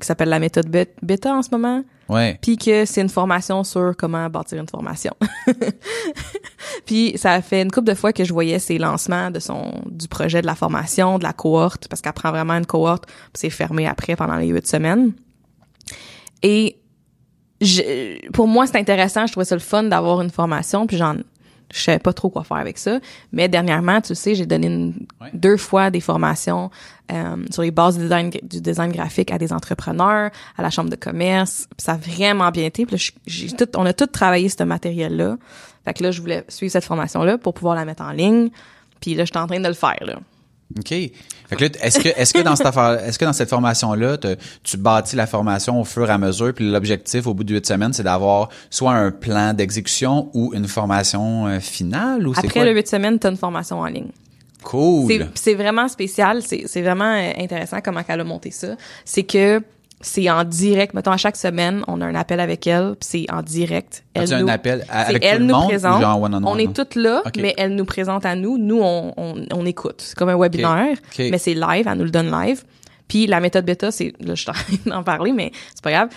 qui s'appelle la méthode bêta en ce moment Ouais. puis que c'est une formation sur comment bâtir une formation. [LAUGHS] puis ça fait une couple de fois que je voyais ses lancements de son du projet de la formation, de la cohorte parce qu'elle prend vraiment une cohorte, puis c'est fermé après pendant les huit semaines. Et je, pour moi, c'est intéressant, je trouvais ça le fun d'avoir une formation, puis j'en je savais pas trop quoi faire avec ça. Mais dernièrement, tu sais, j'ai donné une- Ouais. deux fois des formations euh, sur les bases du design, du design graphique à des entrepreneurs, à la chambre de commerce. Puis ça a vraiment bien été. Puis là, j'ai tout, on a tout travaillé ce matériel-là. Fait que là, je voulais suivre cette formation-là pour pouvoir la mettre en ligne. Puis là, je suis en train de le faire, là. OK. Fait que là, est-ce que, est-ce que dans cette affaire, est-ce que dans cette formation-là, tu bâtis la formation au fur et à mesure, puis l'objectif au bout de huit semaines, c'est d'avoir soit un plan d'exécution ou une formation euh, finale ou Après quoi? le huit semaines, tu as une formation en ligne. Cool. C'est- vraiment spécial, c'est c'est vraiment euh, intéressant comment elle a monté ça. C'est que c'est en direct, mettons à chaque semaine, on a un appel avec elle, puis c'est en direct. As-tu un appel à- avec elle tout le nous monde présente. genre on est toutes là, mais elle nous présente à nous. Nous, on, on, on écoute. C'est comme un webinaire, mais c'est live. Elle nous le donne live. Puis la méthode bêta, c'est là, je suis [LAUGHS] d'en parler, mais c'est pas grave.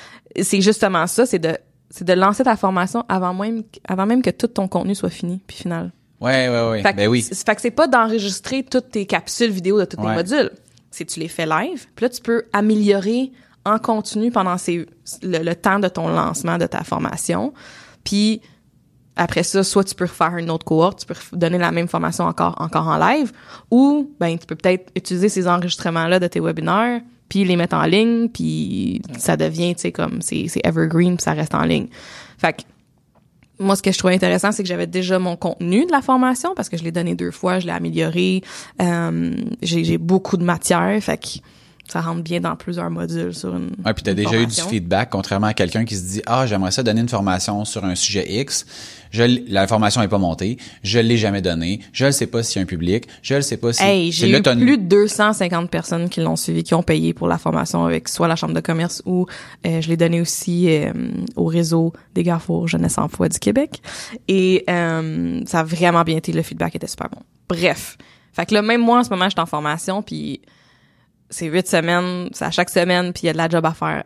C'est justement ça, c'est de c'est de lancer ta formation avant même avant même que tout ton contenu soit fini puis final. Ouais, ouais, ouais. Fait que, ben oui. c'est- fait que c'est pas d'enregistrer toutes tes capsules vidéo de tous Ouais. tes modules. C'est tu les fais live, puis là tu peux améliorer en continu pendant le, temps de ton lancement de ta formation. Puis après ça, soit tu peux refaire une autre cohorte, tu peux donner la même formation encore encore en live, ou ben tu peux peut-être utiliser ces enregistrements là de tes webinaires, puis les mettre en ligne, puis ça devient tu sais comme c'est evergreen, puis ça reste en ligne. Fait que moi, ce que je trouvais intéressant, c'est que j'avais déjà mon contenu de la formation parce que je l'ai donné deux fois, je l'ai amélioré. Euh, j'ai beaucoup de matière, fait que ça rentre bien dans plusieurs modules sur une. Ouais, puis t'as une déjà eu du feedback, contrairement à quelqu'un qui se dit ah j'aimerais ça donner une formation sur un sujet X, je la formation est pas montée, je l'ai jamais donnée, je ne sais pas s'il y a un public, je ne sais pas si. Hey, j'ai eu plus de 250 personnes qui l'ont suivi, qui ont payé pour la formation avec soit la chambre de commerce ou euh, je l'ai donné aussi euh, au réseau des Garfours Jeunesse Emploi du Québec. Et euh, ça a vraiment bien été, le feedback était super bon. Bref. Fait que là, même moi, en ce moment, je suis en formation, puis c'est huit semaines, c'est à chaque semaine, puis il y a de la job à faire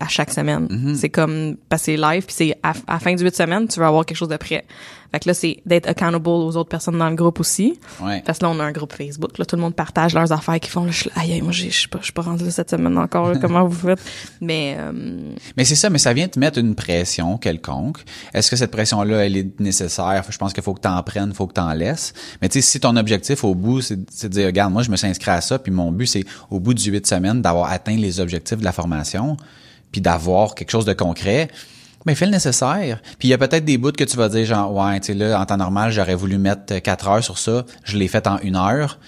à chaque semaine. Mhm. C'est comme passer live, puis c'est à, à la fin du huit semaines, tu vas avoir quelque chose de prêt. Fait que là, c'est d'être accountable aux autres personnes dans le groupe aussi. Ouais. Parce que là, on a un groupe Facebook. Là, tout le monde partage leurs affaires qu'ils font. Là, je aïe, moi, je suis pas, je suis pas rendue là cette semaine encore. là. [LAUGHS] comment vous faites? Mais, euh, Mais c'est ça, mais ça vient te mettre une pression quelconque. Est-ce que cette pression-là, elle est nécessaire? Je pense qu'il faut que tu en prennes, faut que tu en laisses. Mais tu sais, si ton objectif au bout, c'est c'est de dire, regarde, moi, je me suis inscrit à ça, puis mon but, c'est au bout du huit semaines d'avoir atteint les objectifs de la formation, puis d'avoir quelque chose de concret, ben fais le nécessaire. Puis il y a peut-être des bouts que tu vas dire, genre, ouais, tu sais, là, en temps normal, j'aurais voulu mettre quatre heures sur ça, je l'ai fait en une heure.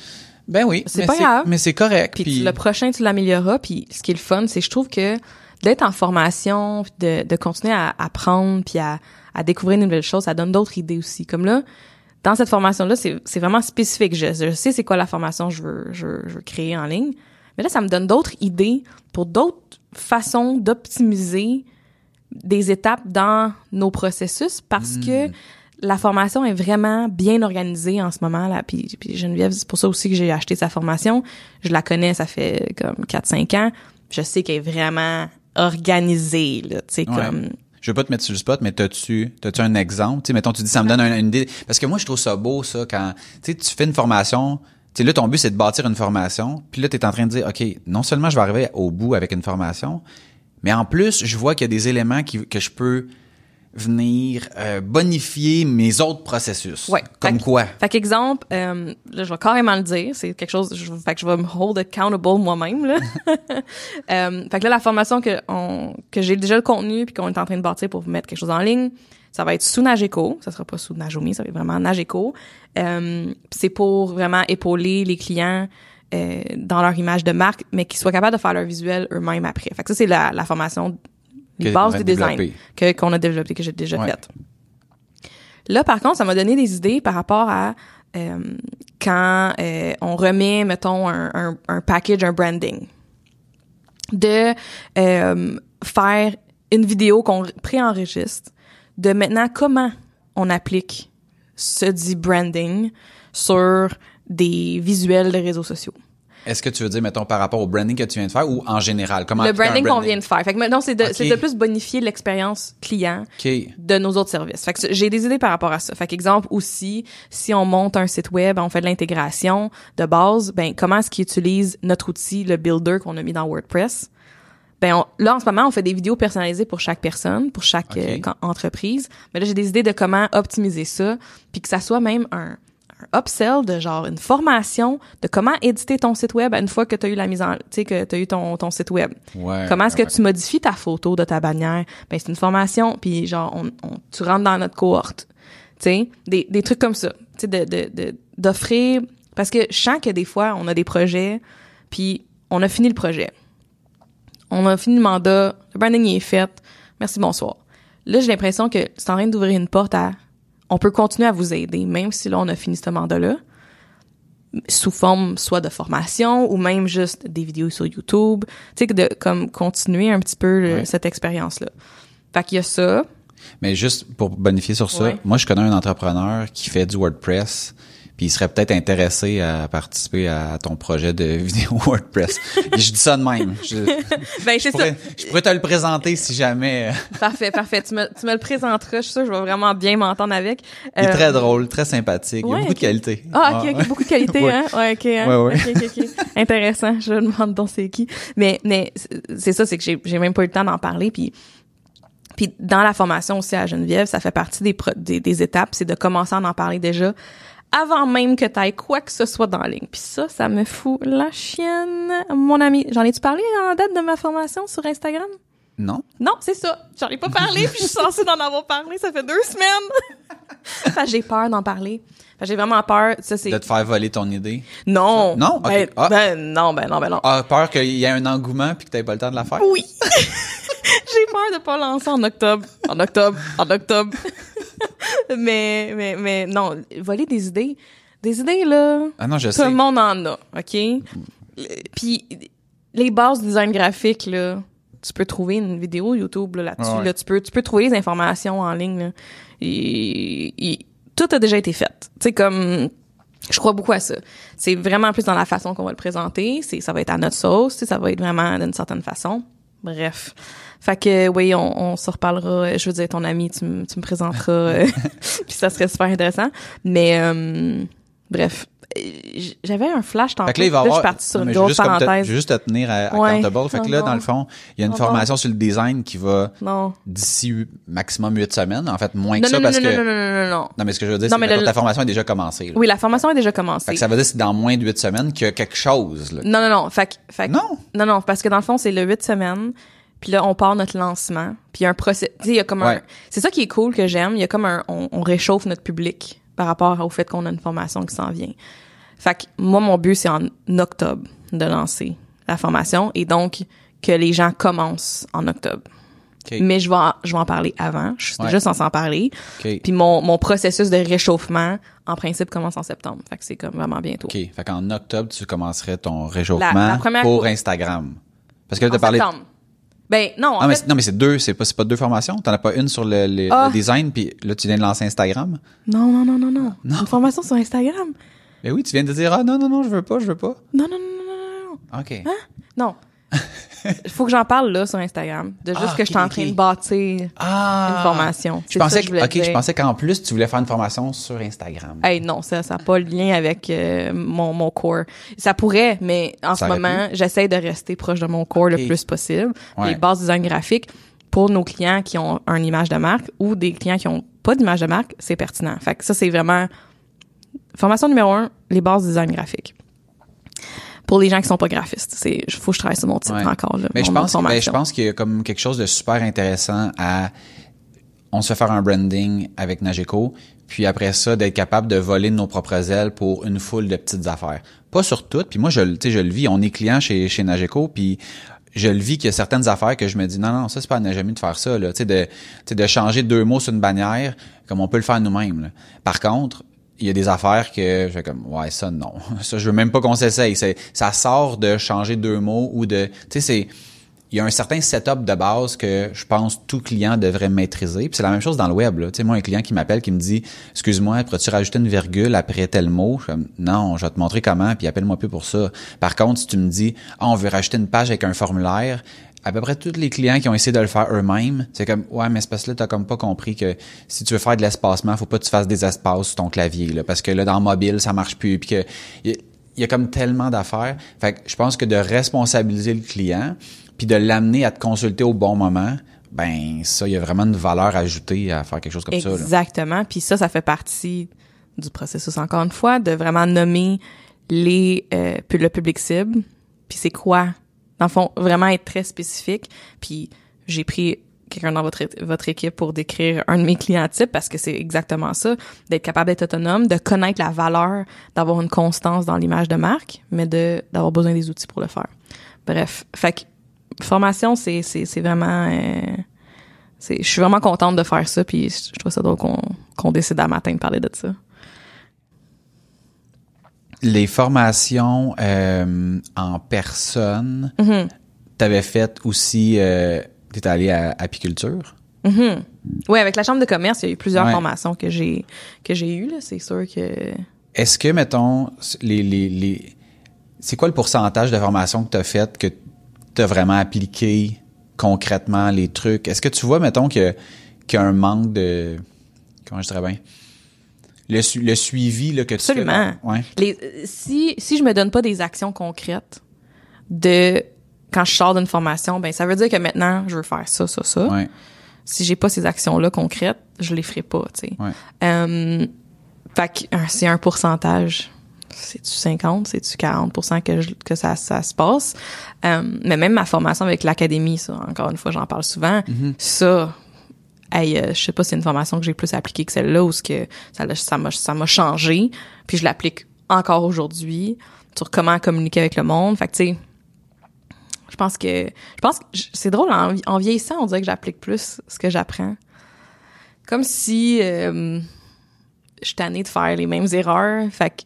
Ben oui, C'est mais pas grave. Mais c'est correct. Puis Puis, le prochain, tu l'amélioreras. Puis ce qui est le fun, c'est je trouve que d'être en formation, puis de, de continuer à apprendre, puis à, à découvrir de nouvelles choses, ça donne d'autres idées aussi. Comme là, dans cette formation-là, c'est c'est vraiment spécifique. Je, je sais c'est quoi la formation que je veux, je, veux- je veux créer en ligne. Mais là, ça me donne d'autres idées pour d'autres façons d'optimiser des étapes dans nos processus parce que la formation est vraiment bien organisée en ce moment là puis, puis Geneviève c'est pour ça aussi que j'ai acheté sa formation je la connais ça fait comme 4 5 ans je sais qu'elle est vraiment organisée là tu sais Ouais. comme Je veux pas te mettre sur le spot, mais t'as-tu, t'as-tu un exemple? Tu mettons, tu dis, ça me donne un- une idée. Parce que moi, je trouve ça beau, ça, quand, tu sais, tu fais une formation, sais, là, ton but, c'est de bâtir une formation. Puis là, t'es en train de dire, OK, non seulement je vais arriver au bout avec une formation, mais en plus, je vois qu'il y a des éléments qui, que je peux venir euh, bonifier mes autres processus. Ouais. Comme Fait quoi? Fait qu'exemple, euh, là, je vais carrément le dire, c'est quelque chose, je, fait que je vais me hold accountable moi-même, là. [LAUGHS] euh, fait que là, la formation que, on, que j'ai déjà le contenu puis qu'on est en train de bâtir pour mettre quelque chose en ligne, ça va être sous Nageco, ça sera pas sous Najomi, ça va être vraiment Nageco. Euh, c'est pour vraiment épauler les clients euh, dans leur image de marque, mais qu'ils soient capables de faire leur visuel eux-mêmes après. Fait que ça, c'est la, la formation, les bases du design que qu'on a développé, que j'ai déjà Ouais. faite. Là, par contre, ça m'a donné des idées par rapport à euh, quand euh, on remet, mettons, un, un, un package, un branding, de euh, faire une vidéo qu'on préenregistre, de maintenant comment on applique ce dit branding sur des visuels de réseaux sociaux. Est-ce que tu veux dire, mettons, par rapport au branding que tu viens de faire ou en général? Comment Le branding qu'on vient de faire. Fait que maintenant, c'est de, plus bonifier l'expérience client de nos autres services. Fait que j'ai des idées par rapport à ça. Fait qu'exemple aussi, si on monte un site web, on fait de l'intégration de base, ben comment est-ce qu'ils utilisent notre outil, le builder qu'on a mis dans WordPress? Ben on- là en ce moment, on fait des vidéos personnalisées pour chaque personne, pour chaque euh, entreprise. Mais là j'ai des idées de comment optimiser ça, puis que ça soit même un un upsell de genre une formation de comment éditer ton site web une fois que tu as eu la mise en tu sais que tu as eu ton ton site web. Ouais. Comment est-ce que tu modifies ta photo de ta bannière? Ben, c'est une formation, puis genre, on, on- tu rentres dans notre cohorte. Tu sais, des, des trucs comme ça. Tu sais, de, de, de- d'offrir... Parce que je sens que des fois, on a des projets, puis on a fini le projet. On a fini le mandat, le branding est fait. Merci, bonsoir. Là, j'ai l'impression que c'est en train d'ouvrir une porte à... On peut continuer à vous aider, même si là, on a fini ce mandat-là sous forme soit de formation ou même juste des vidéos sur YouTube, tu sais de comme continuer un petit peu le- cette expérience là. Fait qu'il y a ça. Mais juste pour bonifier sur ça, moi je connais un entrepreneur qui fait du WordPress, puis il serait peut-être intéressé à participer à ton projet de [LAUGHS] vidéo WordPress. Je dis ça de même. Je, [LAUGHS] Ben je c'est ça. pourrais, je pourrais te le présenter si jamais. euh, [LAUGHS] Parfait, parfait. Tu me, tu me le présenteras, je suis sûre que je vais vraiment bien m'entendre avec. Il est Euh, très drôle, très sympathique, il ouais, a beaucoup de qualité. Ah, ok, ok, beaucoup de qualité, Ouais. hein? Ouais, ok, hein? Ouais, ouais. Ok, ok, ok. Intéressant. Je me demande donc c'est qui. Mais, mais, c'est- c'est ça, c'est que j'ai, j'ai même pas eu le temps d'en parler, puis, puis dans la formation aussi à Geneviève, ça fait partie des, pro- des, des étapes, c'est de commencer à en parler déjà avant même que tu ailles quoi que ce soit dans la ligne. Puis ça, ça me fout la chienne. Mon ami, j'en ai-tu parlé en date de ma formation sur Instagram? Non? Non, c'est ça. J'en ai pas parlé, puis je suis censée d'en avoir parlé. Ça fait deux semaines. [LAUGHS] Que j'ai peur d'en parler. J'ai vraiment peur. Ça, c'est... De te faire voler ton idée? Non. Non? Ok. Ben, Ah. ben, non, ben non, ben non. Ah, peur qu'il y ait un engouement puis que t'aies pas le temps de la faire? Oui. [LAUGHS] j'ai peur de pas lancer en octobre. En octobre. En octobre. [LAUGHS] mais, mais, mais non. Voler des idées. Des idées, là. Ah non, je Tout sais. le monde en a, OK? Puis les bases du design graphique, là, tu peux trouver une vidéo YouTube là, là-dessus. Ah ouais. là, tu, peux, tu peux trouver les informations en ligne. Là. Et, et tout a déjà été fait. Tu sais, comme... Je crois beaucoup à ça. C'est vraiment plus dans la façon qu'on va le présenter. C'est, ça va être à notre sauce. Ça va être vraiment d'une certaine façon. Bref. Fait que oui, on, on se reparlera. Je veux dire, ton ami, tu, me- tu me présenteras. [LAUGHS] Puis ça serait super intéressant. Mais euh, bref, j'avais un flash tantôt. Fait que là, il va avoir. je suis partie sur une grosse juste te- te tenir à, Ouais. accountable. Fait que là, Non, dans le fond, il y a une Non, formation sur le design qui va d'ici maximum huit semaines. En fait, moins que ça parce que. non, non, non, non, non. Non, mais ce que je veux dire, c'est que ta formation est déjà commencée. là. Oui, la formation a déjà Fait commencé. que ça veut dire que c'est dans moins de huit semaines qu'il y a quelque chose. Là. Non, non, non. Fait, que- fait, que- Non. Non, non, parce que dans le fond, c'est le 8 semaines. Puis là, on part notre lancement. Puis il y a un procès. Tu sais, il y a comme un. C'est ça qui est cool que j'aime. Il y a comme un. On, on réchauffe notre public par rapport au fait qu'on a une formation qui s'en vient. Fait que moi, mon but, c'est en octobre de lancer la formation et donc que les gens commencent en octobre. Mais je vais, en, je vais en parler avant. Je suis Ouais. déjà censée en parler. Puis mon, mon processus de réchauffement, en principe, commence en septembre. Fait que c'est comme vraiment bientôt. OK. Fait qu'en octobre, tu commencerais ton réchauffement La- la première pour cour- Instagram. Parce que là, t'as parlé. septembre. Ben, non, en Ah, mais, fait, c'est- non, mais c'est deux, c'est pas, c'est pas deux formations? T'en as pas une sur le, le- Ah. le design, puis là, tu viens de lancer Instagram? Non, non, non, non, non. Une formation sur Instagram? Ben oui, tu viens de dire, ah, non, non, non, je veux pas, je veux pas. Non, non, non, non, non, non. OK. Non. Il [LAUGHS] faut que j'en parle là sur Instagram. De juste Ah, que je suis en train de bâtir Ah. une formation. Je ça pensais que, voulais OK, je pensais qu'en plus, tu voulais faire une formation sur Instagram. Hey, non, ça ça n'a pas le lien avec euh, mon, mon core. Ça pourrait, mais en Ça ce moment, j'essaie de rester proche de mon core Ok. le plus possible. Ouais. Les bases design graphique, pour nos clients qui ont une image de marque ou des clients qui ont pas d'image de marque, c'est pertinent. Fait que ça, c'est vraiment formation numéro un, les bases design graphique. Pour les gens qui sont pas graphistes, c'est faut que je travaille sur mon titre Ouais. encore là. Mais je pense, ben, je pense qu'il y a comme quelque chose de super intéressant à on se fait faire un branding avec Nageco, puis après ça d'être capable de voler de nos propres ailes pour une foule de petites affaires. Pas sur toutes, puis moi je le- tu sais je le vis, on est client chez chez Nageco puis je le vis qu'il y a certaines affaires que je me dis non non ça c'est pas à Najami de faire ça là, tu sais de tu sais de changer deux mots sur une bannière comme on peut le faire nous-mêmes. là. Par contre, il y a des affaires que je fais comme ouais ça non [LAUGHS] ça je veux même pas qu'on s'essaye C'est- ça sort de changer deux mots ou de tu sais c'est il y a un certain setup de base que je pense tout client devrait maîtriser. Puis c'est la même chose dans le web. Là. Tu sais, moi, un client qui m'appelle, qui me dit Excuse-moi, pourrais-tu rajouter une virgule après tel mot? Je Non, je vais te montrer comment, puis appelle-moi plus pour ça. Par contre, si tu me dis Ah, on veut rajouter une page avec un formulaire, à peu près tous les clients qui ont essayé de le faire eux-mêmes, c'est comme Ouais, mais que là, t'as comme pas compris que si tu veux faire de l'espacement, faut pas que tu fasses des espaces sur ton clavier. Là, parce que là, dans mobile, ça marche plus. Puis que il y a comme tellement d'affaires. Fait que je pense que de responsabiliser le client, puis de l'amener à te consulter au bon moment, ben ça, il y a vraiment une valeur ajoutée à faire quelque chose comme ça. Exactement. Puis ça, ça fait partie du processus, encore une fois, de vraiment nommer les euh, le public cible. Puis c'est quoi? Dans le fond, vraiment être très spécifique. Puis j'ai pris quelqu'un dans votre, votre équipe pour décrire un de mes clients types parce que c'est exactement ça, d'être capable d'être autonome, de connaître la valeur, d'avoir une constance dans l'image de marque, mais de d'avoir besoin des outils pour le faire. Bref, fait que formation, c'est c'est c'est vraiment euh, c'est je suis vraiment contente de faire ça puis je trouve ça drôle qu'on qu'on décide à matin de parler de ça. Les formations euh, en personne, Mm-hmm. t'avais fait aussi, euh, t'es allé à apiculture? Ouais, avec la chambre de commerce, il y a eu plusieurs Ouais. formations que j'ai que j'ai eues là, c'est sûr que Est-ce que, mettons, les, les, les c'est quoi le pourcentage de formations que tu as faites que tu as vraiment appliqué concrètement les trucs? Est-ce que tu vois, mettons, qu'il y a un manque de. Comment je dirais bien? Le, su- le suivi là, que tu Absolument. fais. Ouais. les euh, si si je me donne pas des actions concrètes de quand je sors d'une formation, ben ça veut dire que maintenant je veux faire ça ça ça. Ouais. Si j'ai pas ces actions là concrètes, je les ferai pas, tu sais. Ouais. Euh, fait que c'est un pourcentage. C'est-tu 50, c'est-tu 40% que, je- que ça, ça se passe? Euh, mais même ma formation avec l'académie, ça, encore une fois, j'en parle souvent. Ça, hey, euh, je sais pas si c'est une formation que j'ai plus appliquée que celle-là ou ce que ça m'a ça m'a changé. Puis je l'applique encore aujourd'hui sur comment communiquer avec le monde. Fait que tu sais, je pense que je pense que c'est drôle en, en vieillissant, on dirait que j'applique plus ce que j'apprends. Comme si euh, je suis tannée de faire les mêmes erreurs. Fait que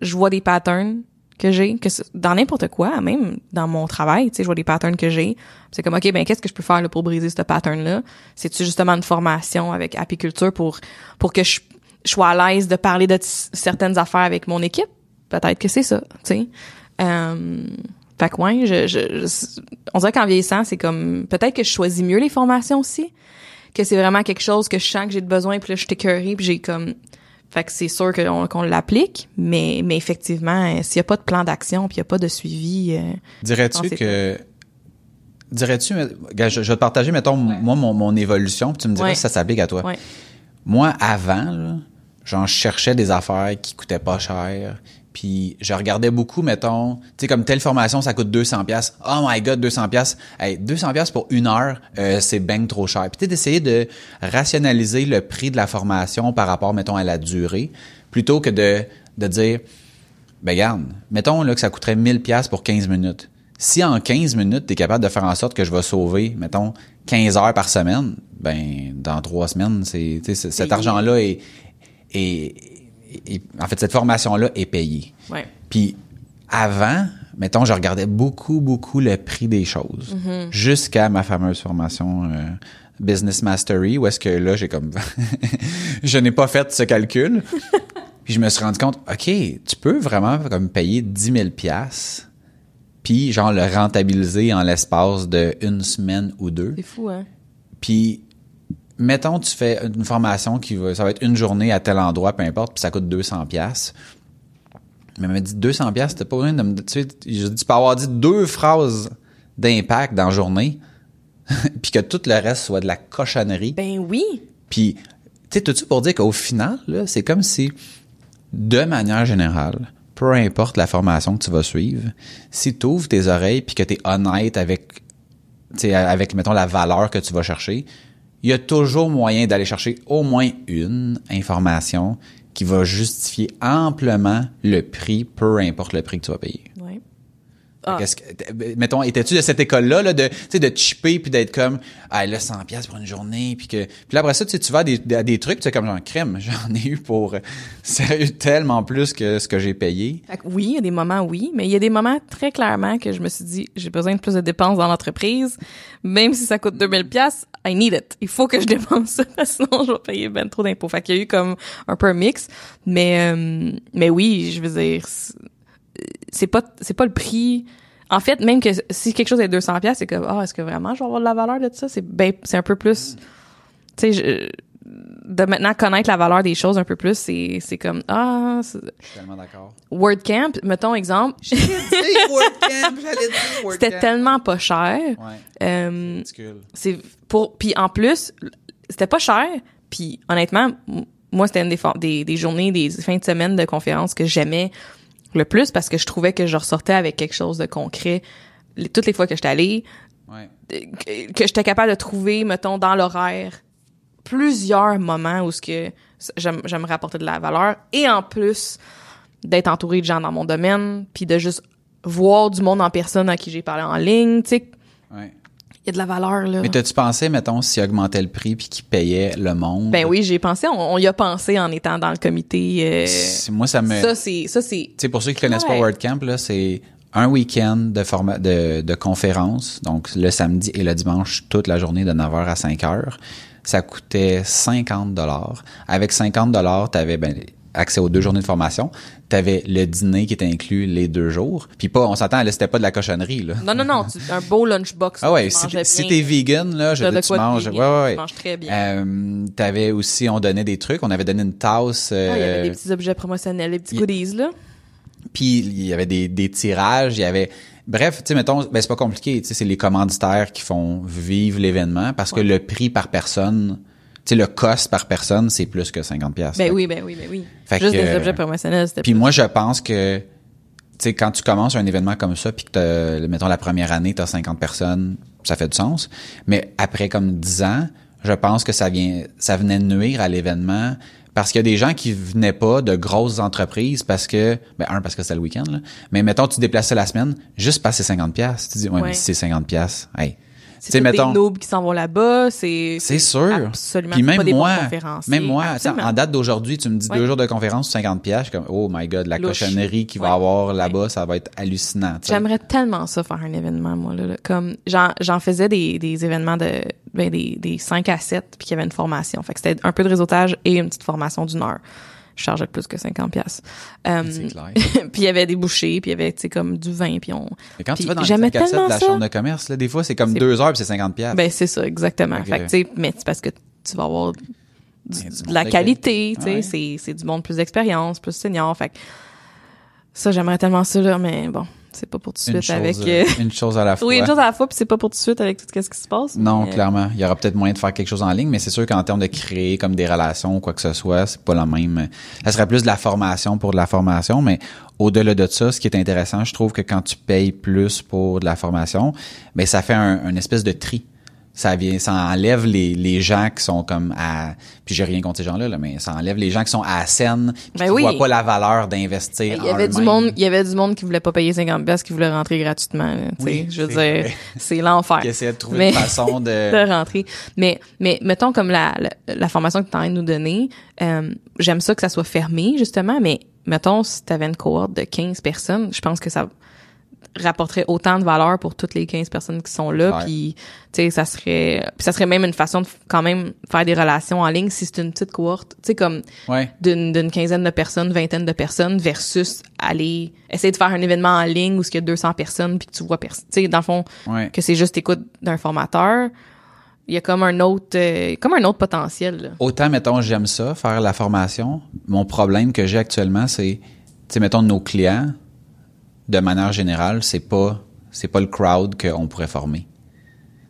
je vois des patterns que j'ai, que dans n'importe quoi, même dans mon travail, tu sais, je vois des patterns que j'ai. C'est comme, OK, ben, qu'est-ce que je peux faire là, pour briser ce pattern-là? C'est-tu justement une formation avec apiculture pour, pour que je, sois à l'aise de parler de certaines affaires avec mon équipe? Peut-être que c'est ça, tu sais. Euh, fait que ouais, je, je, je- on dirait qu'en vieillissant, c'est comme peut-être que je choisis mieux les formations aussi, que c'est vraiment quelque chose que je sens que j'ai besoin, puis là je suis puis j'ai comme fait que c'est sûr qu'on l'applique, mais mais effectivement, euh, s'il y a pas de plan d'action, puis il y a pas de suivi, euh, Dirais-tu que. Dirais-tu. gars, Je, je vais te partager, mettons, moi, mon, mon évolution, puis tu me diras Ouais. si ça s'applique à toi. ouais. Moi, avant, là, genre, je cherchais des affaires qui coûtaient pas cher. Puis je regardais beaucoup, mettons, tu sais, comme telle formation, ça coûte 200 pièces. Oh my God, 200 pièces. Hey, 200 pièces pour une heure, euh, c'est ben trop cher. Puis tu sais, d'essayer de rationaliser le prix de la formation par rapport, mettons, à la durée, plutôt que de, de dire, ben regarde, mettons là que ça coûterait 1000 pièces pour 15 minutes. Si en 15 minutes, tu es capable de faire en sorte que je vais sauver, mettons, 15 heures par semaine, ben dans trois semaines, c'est tu sais, c- cet argent-là est, est, est- en fait cette formation-là est payée. Ouais. Puis avant, mettons, je regardais beaucoup, beaucoup le prix des choses. Jusqu'à ma fameuse formation euh, Business Mastery, où est-ce que là, j'ai comme... [LAUGHS] je n'ai pas fait ce calcul. [LAUGHS] puis je me suis rendu compte, OK, tu peux vraiment comme payer 10 000 piastres, puis genre le rentabiliser en l'espace de une semaine ou deux. C'est fou, hein? Puis, mettons, tu fais une formation qui va, ça va être une journée à tel endroit, peu importe, puis ça coûte 200 pièces. Mais elle m'a dit 200 pièces, c'était pas rien de me tu sais, tu peux avoir dit deux phrases d'impact dans la journée, [LAUGHS] puis que tout le reste soit de la cochonnerie. Ben oui. Puis, tu sais, tout ça pour dire qu'au final, là, c'est comme si, de manière générale, peu importe la formation que tu vas suivre, si tu ouvres tes oreilles puis que tu es honnête avec, tu sais, avec, mettons, la valeur que tu vas chercher, il y a toujours moyen d'aller chercher au moins une information qui va justifier amplement le prix, peu importe le prix que tu vas payer. Ouais. Ah. Que, t- mettons, étais-tu de cette école-là, là, de, tu sais, de chipper puis d'être comme, ah, là, 100 pièces pour une journée, puis que, puis là, après ça, tu sais, tu vas à des, à des trucs, tu sais, comme genre, crème, [LAUGHS] j'en ai eu pour, euh, sérieux, tellement plus que ce que j'ai payé. Oui, il y a des moments, oui, mais il y a des moments très clairement que je me suis dit, j'ai besoin de plus de dépenses dans l'entreprise, même si ça coûte 2000 pièces, I need it. Il faut que je dépense ça, parce [LAUGHS] que sinon je vais payer ben trop d'impôts. Fait qu'il y a eu comme un peu un mix, mais euh, mais oui, je veux dire, c'est- pas c'est pas le prix. En fait, même que si quelque chose est 200 pièces, c'est comme ah, est-ce que vraiment je vais avoir de la valeur de ça? C'est ben c'est un peu plus tu sais de maintenant connaître la valeur des choses un peu plus, c'est c'est comme ah, c'est- Je suis tellement d'accord. WordCamp, mettons exemple, c'était tellement pas cher. Ouais, Euh, ridicule. c'est pour puis en plus, c'était pas cher. Puis honnêtement, moi c'était une des, for- des des journées, des fins de semaine de conférences que j'aimais le plus parce que je trouvais que je ressortais avec quelque chose de concret. Les- toutes les fois que j'étais allée, Ouais. que, que j'étais capable de trouver, mettons, dans l'horaire, plusieurs moments où ce que j'aime- j'aimerais apporter de la valeur et en plus d'être entouré de gens dans mon domaine puis de juste voir du monde en personne à qui j'ai parlé en ligne, tu sais, Ouais. il y a de la valeur là. Mais t'as-tu pensé, mettons, s'il augmentait le prix puis qu'il payait le monde? Ben oui, j'ai pensé, on, on y a pensé en étant dans le comité. euh, Moi, ça me... ça c'est, ça c'est. Tu sais, pour ceux qui connaissent pas. WordCamp, là, c'est un week-end de format de, de conférence, donc le samedi et le dimanche, toute la journée de 9h à 5h. Ça coûtait 50 dollars. Avec 50 dollars, tu avais ben, accès aux deux journées de formation. Tu avais le dîner qui était inclus les deux jours. Puis pas, on s'entend, là, c'était pas de la cochonnerie. Là. Non non non, tu- un beau lunchbox. Ah ouais, si t'es, si bien. t'es vegan, là, je veux dire, tu manges. vegan, ouais, ouais, tu manges très bien. Euh, t'avais aussi, on donnait des trucs. On avait donné une tasse. Ah, il y avait euh, des petits objets promotionnels, des petits goodies là. Puis il y avait des, des tirages, il y avait bref, tu sais mettons ben c'est pas compliqué, tu sais c'est les commanditaires qui font vivre l'événement parce que le prix par personne, tu sais le cost par personne, c'est plus que 50 pièces. Ben oui, ben oui, ben oui. Fait Juste que, des objets promotionnels, c'était Puis moi je pense que tu sais quand tu commences un événement comme ça puis que t'as, mettons la première année, tu as 50 personnes, ça fait du sens, mais après comme 10 ans, je pense que ça vient ça venait nuire à l'événement parce qu'il y a des gens qui venaient pas de grosses entreprises parce que ben un parce que c'était le week-end là, mais mettons tu déplaçais la semaine juste passer 50 pièces, tu dis ouais, Ouais. mais si c'est 50 pièces, hey. C'est mettons des noobs qui s'en vont là-bas, c'est c'est sûr. absolument Puis même pas moi, même moi, Absolument. en date d'aujourd'hui, tu me dis Ouais. deux jours de conférence, 50 pièces, je suis comme oh my god, la Louche. cochonnerie qu'il va Ouais. avoir là-bas, ça va être hallucinant. J'aimerais tellement ça faire un événement, moi, là. là. Comme, j'en, j'en faisais des, des événements de, ben, des, des 5 à 7, puis qu'il y avait une formation. Fait que c'était un peu de réseautage et une petite formation d'une heure. Je chargeais plus que 50 pièces. Clair. [LAUGHS] puis il y avait des bouchées, puis il y avait tu sais comme du vin, puis on Mais quand tu vas dans le j'aimais 5 à 7 de tellement la ça. chambre de commerce, là, des fois, c'est comme deux heures puis c'est 50 pièces. ben c'est ça exactement. Fait que- Fait tu sais mais c'est parce que tu vas avoir du- du de la qualité, tu sais, Ouais. c'est c'est du monde plus d'expérience, plus senior, fait que ça j'aimerais tellement ça là, mais bon, c'est pas pour tout de suite avec euh, euh, une chose à la fois. [LAUGHS] Oui, une chose à la fois, puis c'est pas pour tout de suite avec tout ce qui se passe. Non, mais- clairement. Il y aura peut-être moyen de faire quelque chose en ligne, mais c'est sûr qu'en termes de créer comme des relations ou quoi que ce soit, c'est pas la même. Ça serait plus de la formation pour de la formation, mais au-delà de ça, ce qui est intéressant, je trouve que quand tu payes plus pour de la formation, ben ça fait un, un espèce de tri. Ça vient, ça enlève les, les gens qui sont comme à, puis j'ai rien contre ces gens-là, là, mais ça enlève les gens qui sont à la scène, puis Ben qui oui. voient pas la valeur d'investir. Il y avait du monde, il y avait du monde qui voulait pas payer 50 pièces qui voulait rentrer gratuitement, là. Oui, je veux dire, c'est l'enfer. qui de trouver Mais- une façon [LAUGHS] de. de rentrer. Mais, mais mettons comme la, la, la formation que tu train de nous donner, euh, j'aime ça que ça soit fermé, justement, mais mettons, si tu avais une cohorte de 15 personnes, je pense que ça rapporterait autant de valeur pour toutes les 15 personnes qui sont là Ouais. puis tu sais ça serait ça serait même une façon de quand même faire des relations en ligne si c'est une petite cohorte tu sais comme Ouais. d'une d'une quinzaine de personnes, vingtaine de personnes versus aller essayer de faire un événement en ligne où il y a 200 personnes puis que tu vois personne. Tu sais dans le fond Ouais. que c'est juste écoute d'un formateur, il y a comme un autre euh, comme un autre potentiel. là. Autant, mettons, j'aime ça, faire la formation. Mon problème que j'ai actuellement, c'est, tu sais, mettons, nos clients, de manière générale, c'est pas, c'est pas le crowd qu'on pourrait former.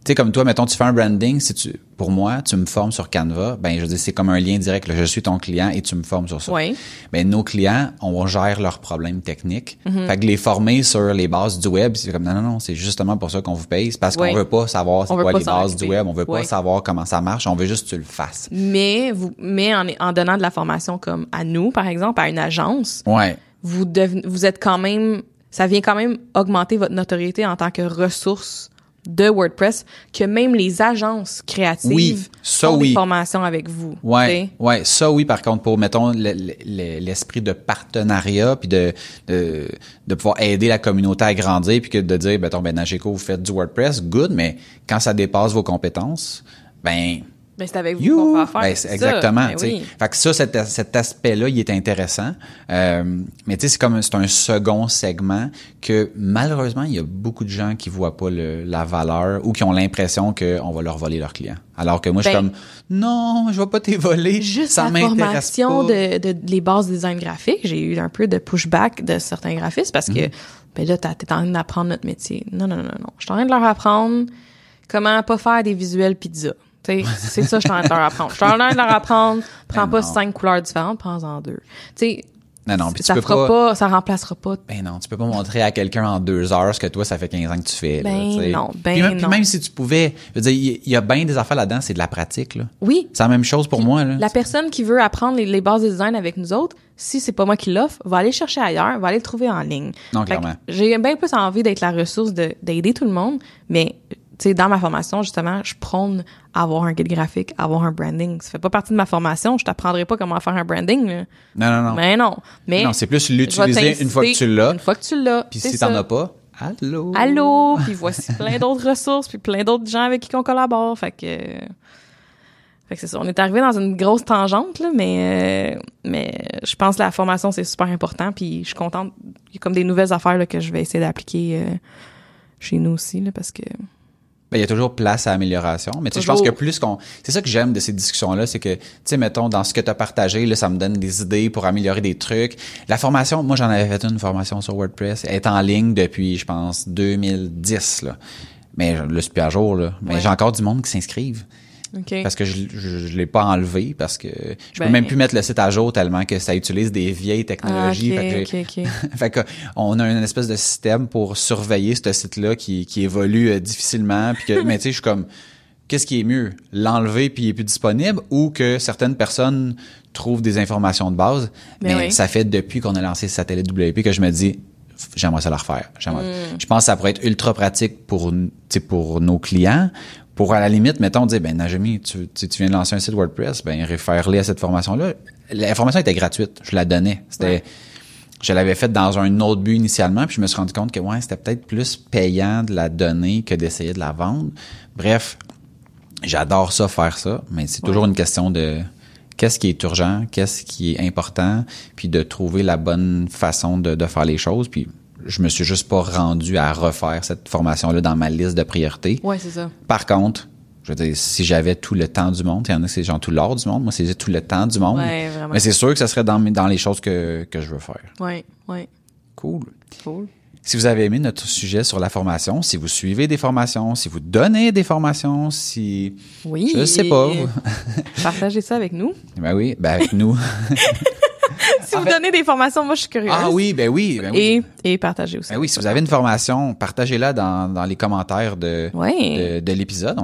Tu sais, comme toi, mettons, tu fais un branding, si tu, pour moi, tu me formes sur Canva, ben, je veux dire, c'est comme un lien direct, là. Je suis ton client et tu me formes sur ça. Oui. Ben, nos clients, on gère leurs problèmes techniques. Mhm. Fait que les former sur les bases du web, c'est comme, non, non, non, c'est justement pour ça qu'on vous paye. C'est parce Oui. qu'on veut pas savoir c'est quoi les bases du web. On veut pas savoir comment ça marche. On veut juste que tu le fasses. Mais vous mais en, en donnant de la formation comme à nous par exemple à une agence, Ouais. vous devenez vous êtes quand même ça vient quand même augmenter votre notoriété en tant que ressource de WordPress que même les agences créatives Oui, ça, font oui. des formations avec vous. Ouais, ouais, ça oui. Par contre, pour mettons le- le- l'esprit de partenariat, puis de, de de pouvoir aider la communauté à grandir, puis que de dire, mettons, ben Nageco, vous faites du WordPress, good, mais quand ça dépasse vos compétences, ben Ben, c'est avec vous qu'on va faire. Ben, c'est c'est ça. exactement. Ben oui. Fait que ça, cet, cet aspect-là, il est intéressant. Euh, mais tu sais, c'est comme c'est un second segment que malheureusement, il y a beaucoup de gens qui voient pas le, la valeur ou qui ont l'impression qu'on va leur voler leurs clients. Alors que moi, je suis Ben, comme non, je vais pas t'évoler. Juste ça la formation de, de, les bases design graphique, j'ai eu un peu de pushback de certains graphistes parce que ben là, t'es en train d'apprendre notre métier. Non, non, non, non. Je suis en train de leur apprendre comment pas faire des visuels pizza. C'est ça je suis en train de leur apprendre. Je suis en train de leur apprendre, prends Ben pas cinq couleurs différentes, prends-en deux. Tu sais, Non, non, puis tu ça peux fera pas- pas... ça remplacera pas Ben non, tu peux pas montrer à quelqu'un en deux heures ce que toi, ça fait 15 ans que tu fais. là, Ben sais. non, ben puis, même- puis non. même si tu pouvais, je veux dire, il y, a bien des affaires là-dedans, c'est de la pratique. là. Oui, C'est la même chose pour moi. Là. La personne qui veut apprendre les, les bases de design avec nous autres, si c'est pas moi qui l'offre, va aller chercher ailleurs, va aller le trouver en ligne. Non, Fait clairement. J'ai bien plus envie d'être la ressource de- d'aider tout le monde, mais tu sais dans ma formation justement, je prône avoir un guide graphique, avoir un branding. Ça fait pas partie de ma formation, je t'apprendrai pas comment faire un branding. Là. Non, non, non. Mais non, mais Non, c'est plus l'utiliser une fois que tu l'as. Une fois que tu l'as. Puis si t'en as pas, allô? Allô, puis voici plein d'autres ressources, puis plein d'autres gens avec qui on collabore. Fait que, fait que c'est ça. On est arrivé dans une grosse tangente là, mais euh, mais je pense que la formation c'est super important. Puis je suis contente. Il y a comme des nouvelles affaires là, que je vais essayer d'appliquer euh, chez nous aussi là, parce que Ben, il y a toujours place à amélioration. Mais tu sais, je pense que plus qu'on. C'est ça que j'aime de ces discussions-là, c'est que, tu sais, mettons, dans ce que tu as partagé, là, ça me donne des idées pour améliorer des trucs. La formation, moi, j'en avais fait une formation sur WordPress. Elle est en ligne depuis, je pense, 2010, là. Mais là, c'est plus à jour, là. Mais Ouais. j'ai encore du monde qui s'inscrivent. Parce que je, je, je l'ai pas enlevé parce que je peux Ben- même plus mettre le site à jour tellement que ça utilise des vieilles Ah, technologies. ok, Fait que j'ai- ok, ok. [LAUGHS] fait que on a une espèce de système pour surveiller ce site-là qui, qui évolue euh, difficilement. Puis que, [LAUGHS] mais tu sais, je suis comme, qu'est-ce qui est mieux, l'enlever puis il est plus disponible, ou que certaines personnes trouvent des informations de base? Ben mais oui. ça fait depuis qu'on a lancé Satellite WP que je me dis, j'aimerais ça le refaire. J'aimerais- Mm. Je pense que ça pourrait être ultra pratique pour, tu sais, pour nos clients. Pour à la limite, mettons, dire, ben Najemi, tu, tu, tu viens de lancer un site WordPress, ben réfère-les à cette formation-là. La formation était gratuite, je la donnais. C'était, Ouais. je l'avais faite dans un autre but initialement, puis je me suis rendu compte que ouais, c'était peut-être plus payant de la donner que d'essayer de la vendre. Bref, j'adore ça faire ça, mais c'est toujours une question de qu'est-ce qui est urgent, qu'est-ce qui est important, puis de trouver la bonne façon de, de faire les choses. Puis je me suis juste pas rendu à refaire cette formation-là dans ma liste de priorités. Ouais, c'est ça. Par contre, je veux dire, si j'avais tout le temps du monde, il y en a c'est genre tout l'or du monde, moi c'est tout le temps du monde. Ouais, vraiment. Mais c'est sûr que ça serait dans, les choses que, que je veux faire. Ouais, ouais. Cool. Cool. Si vous avez aimé notre sujet sur la formation, si vous suivez des formations, si vous donnez des formations, si... Oui. Je sais pas. Partagez ça avec nous. [LAUGHS] Ben oui, ben avec nous. [LAUGHS] [LAUGHS] Si vous donnez des formations, moi, je suis curieuse. ah oui, ben oui, ben oui. Et, et partagez aussi. Ben oui, si vous avez une formation, partagez-la dans, dans les commentaires de, Ouais. de, de l'épisode.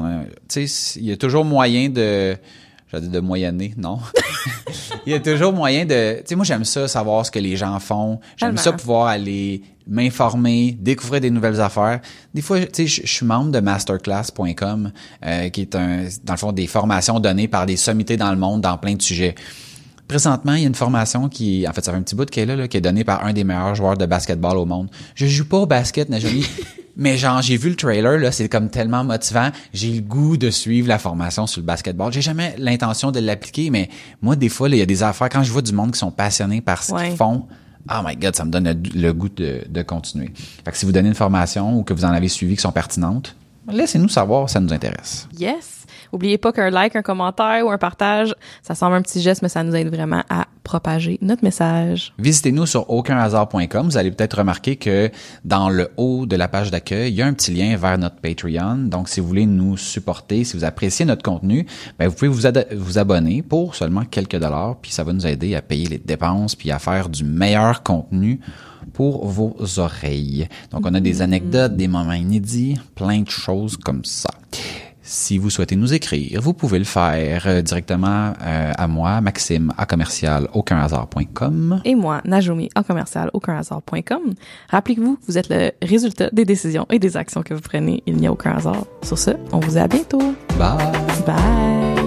Il y a toujours moyen de... J'allais dire de moyenner, non? [LAUGHS] il y a toujours moyen de... Tu sais, moi, j'aime ça, savoir ce que les gens font. J'aime ça pouvoir aller m'informer, découvrir des nouvelles affaires. Des fois, tu sais, je je suis membre de masterclass.com, euh, qui est un, dans le fond, des formations données par des sommités dans le monde dans plein de sujets. Présentement, il y a une formation qui, en fait, ça fait un petit bout qu'elle est là, là, qui est donnée par un des meilleurs joueurs de basketball au monde. Je joue pas au basket, Najami, [LAUGHS] mais genre, j'ai vu le trailer, là, c'est comme tellement motivant. J'ai le goût de suivre la formation sur le basketball. J'ai jamais l'intention de l'appliquer, mais moi, des fois, il y a des affaires, quand je vois du monde qui sont passionnés par ce Ouais. qu'ils font, oh my god, ça me donne le, le goût de, de continuer. Fait que si vous donnez une formation ou que vous en avez suivi qui sont pertinentes, laissez-nous savoir, ça nous intéresse. Yes. Oubliez pas qu'un like, un commentaire ou un partage, ça semble un petit geste, mais ça nous aide vraiment à propager notre message. Visitez-nous sur aucunhasard.com. Vous allez peut-être remarquer que dans le haut de la page d'accueil, il y a un petit lien vers notre Patreon. Donc, si vous voulez nous supporter, si vous appréciez notre contenu, ben, vous pouvez vous, vous abonner pour seulement quelques dollars, puis ça va nous aider à payer les dépenses, puis à faire du meilleur contenu pour vos oreilles. Donc, on a des anecdotes, des moments inédits, plein de choses comme ça. Si vous souhaitez nous écrire, vous pouvez le faire euh, directement euh, à moi, Maxime, à commercial aucunhasard.com. Et moi, Najumi, en commercial, aucunhasard.com. Rappelez-vous, vous êtes le résultat des décisions et des actions que vous prenez. Il n'y a aucun hasard. Sur ce, on vous dit à bientôt. Bye! Bye!